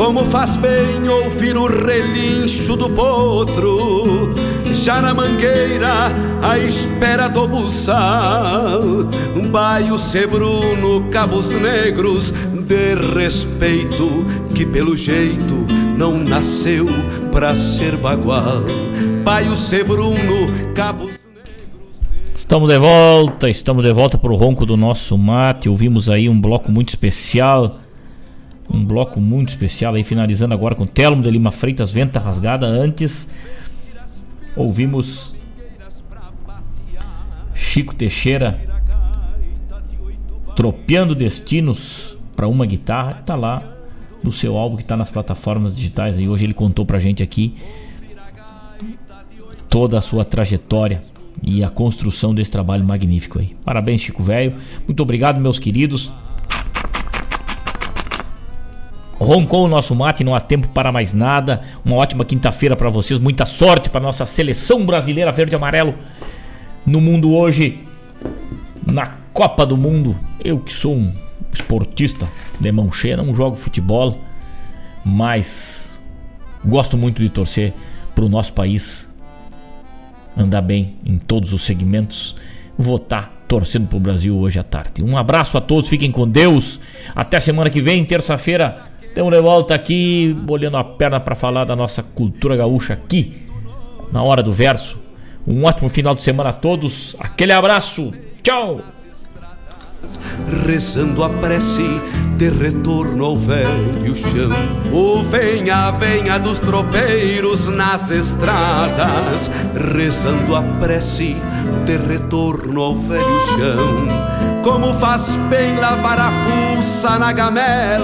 Como faz bem ouvir o relincho do potro, já na mangueira, à espera do buçal. Um baio sebruno, cabos negros, de respeito, que pelo jeito não nasceu pra ser bagual. Baio sebruno, cabos Estamos de volta, estamos de volta para o ronco do nosso mate. Ouvimos aí um bloco muito especial um bloco muito especial aí, finalizando agora com Telmo de Lima Freitas, Venta Rasgada. Antes, ouvimos Chico Teixeira tropeando destinos para uma guitarra. Tá lá no seu álbum que tá nas plataformas digitais. E hoje ele contou pra gente aqui toda a sua trajetória e a construção desse trabalho magnífico aí. Parabéns, Chico Velho. Muito obrigado, meus queridos. Roncou o nosso mate, não há tempo para mais nada. Uma ótima quinta-feira para vocês, muita sorte para nossa seleção brasileira verde e amarelo no mundo hoje, na Copa do Mundo. Eu que sou um esportista de mão cheia, não jogo futebol, mas gosto muito de torcer para o nosso país andar bem em todos os segmentos. Votar torcendo para o Brasil hoje à tarde. Um abraço a todos, fiquem com Deus. Até semana que vem, terça-feira. Estamos de volta aqui, bolhando a perna para falar da nossa cultura gaúcha aqui, na hora do verso. Um ótimo final de semana a todos. Aquele abraço. Tchau. Rezando a prece de retorno ao velho chão. O venha, venha dos tropeiros nas estradas, rezando a prece de retorno ao velho chão. Como faz bem lavar a fuça na gamela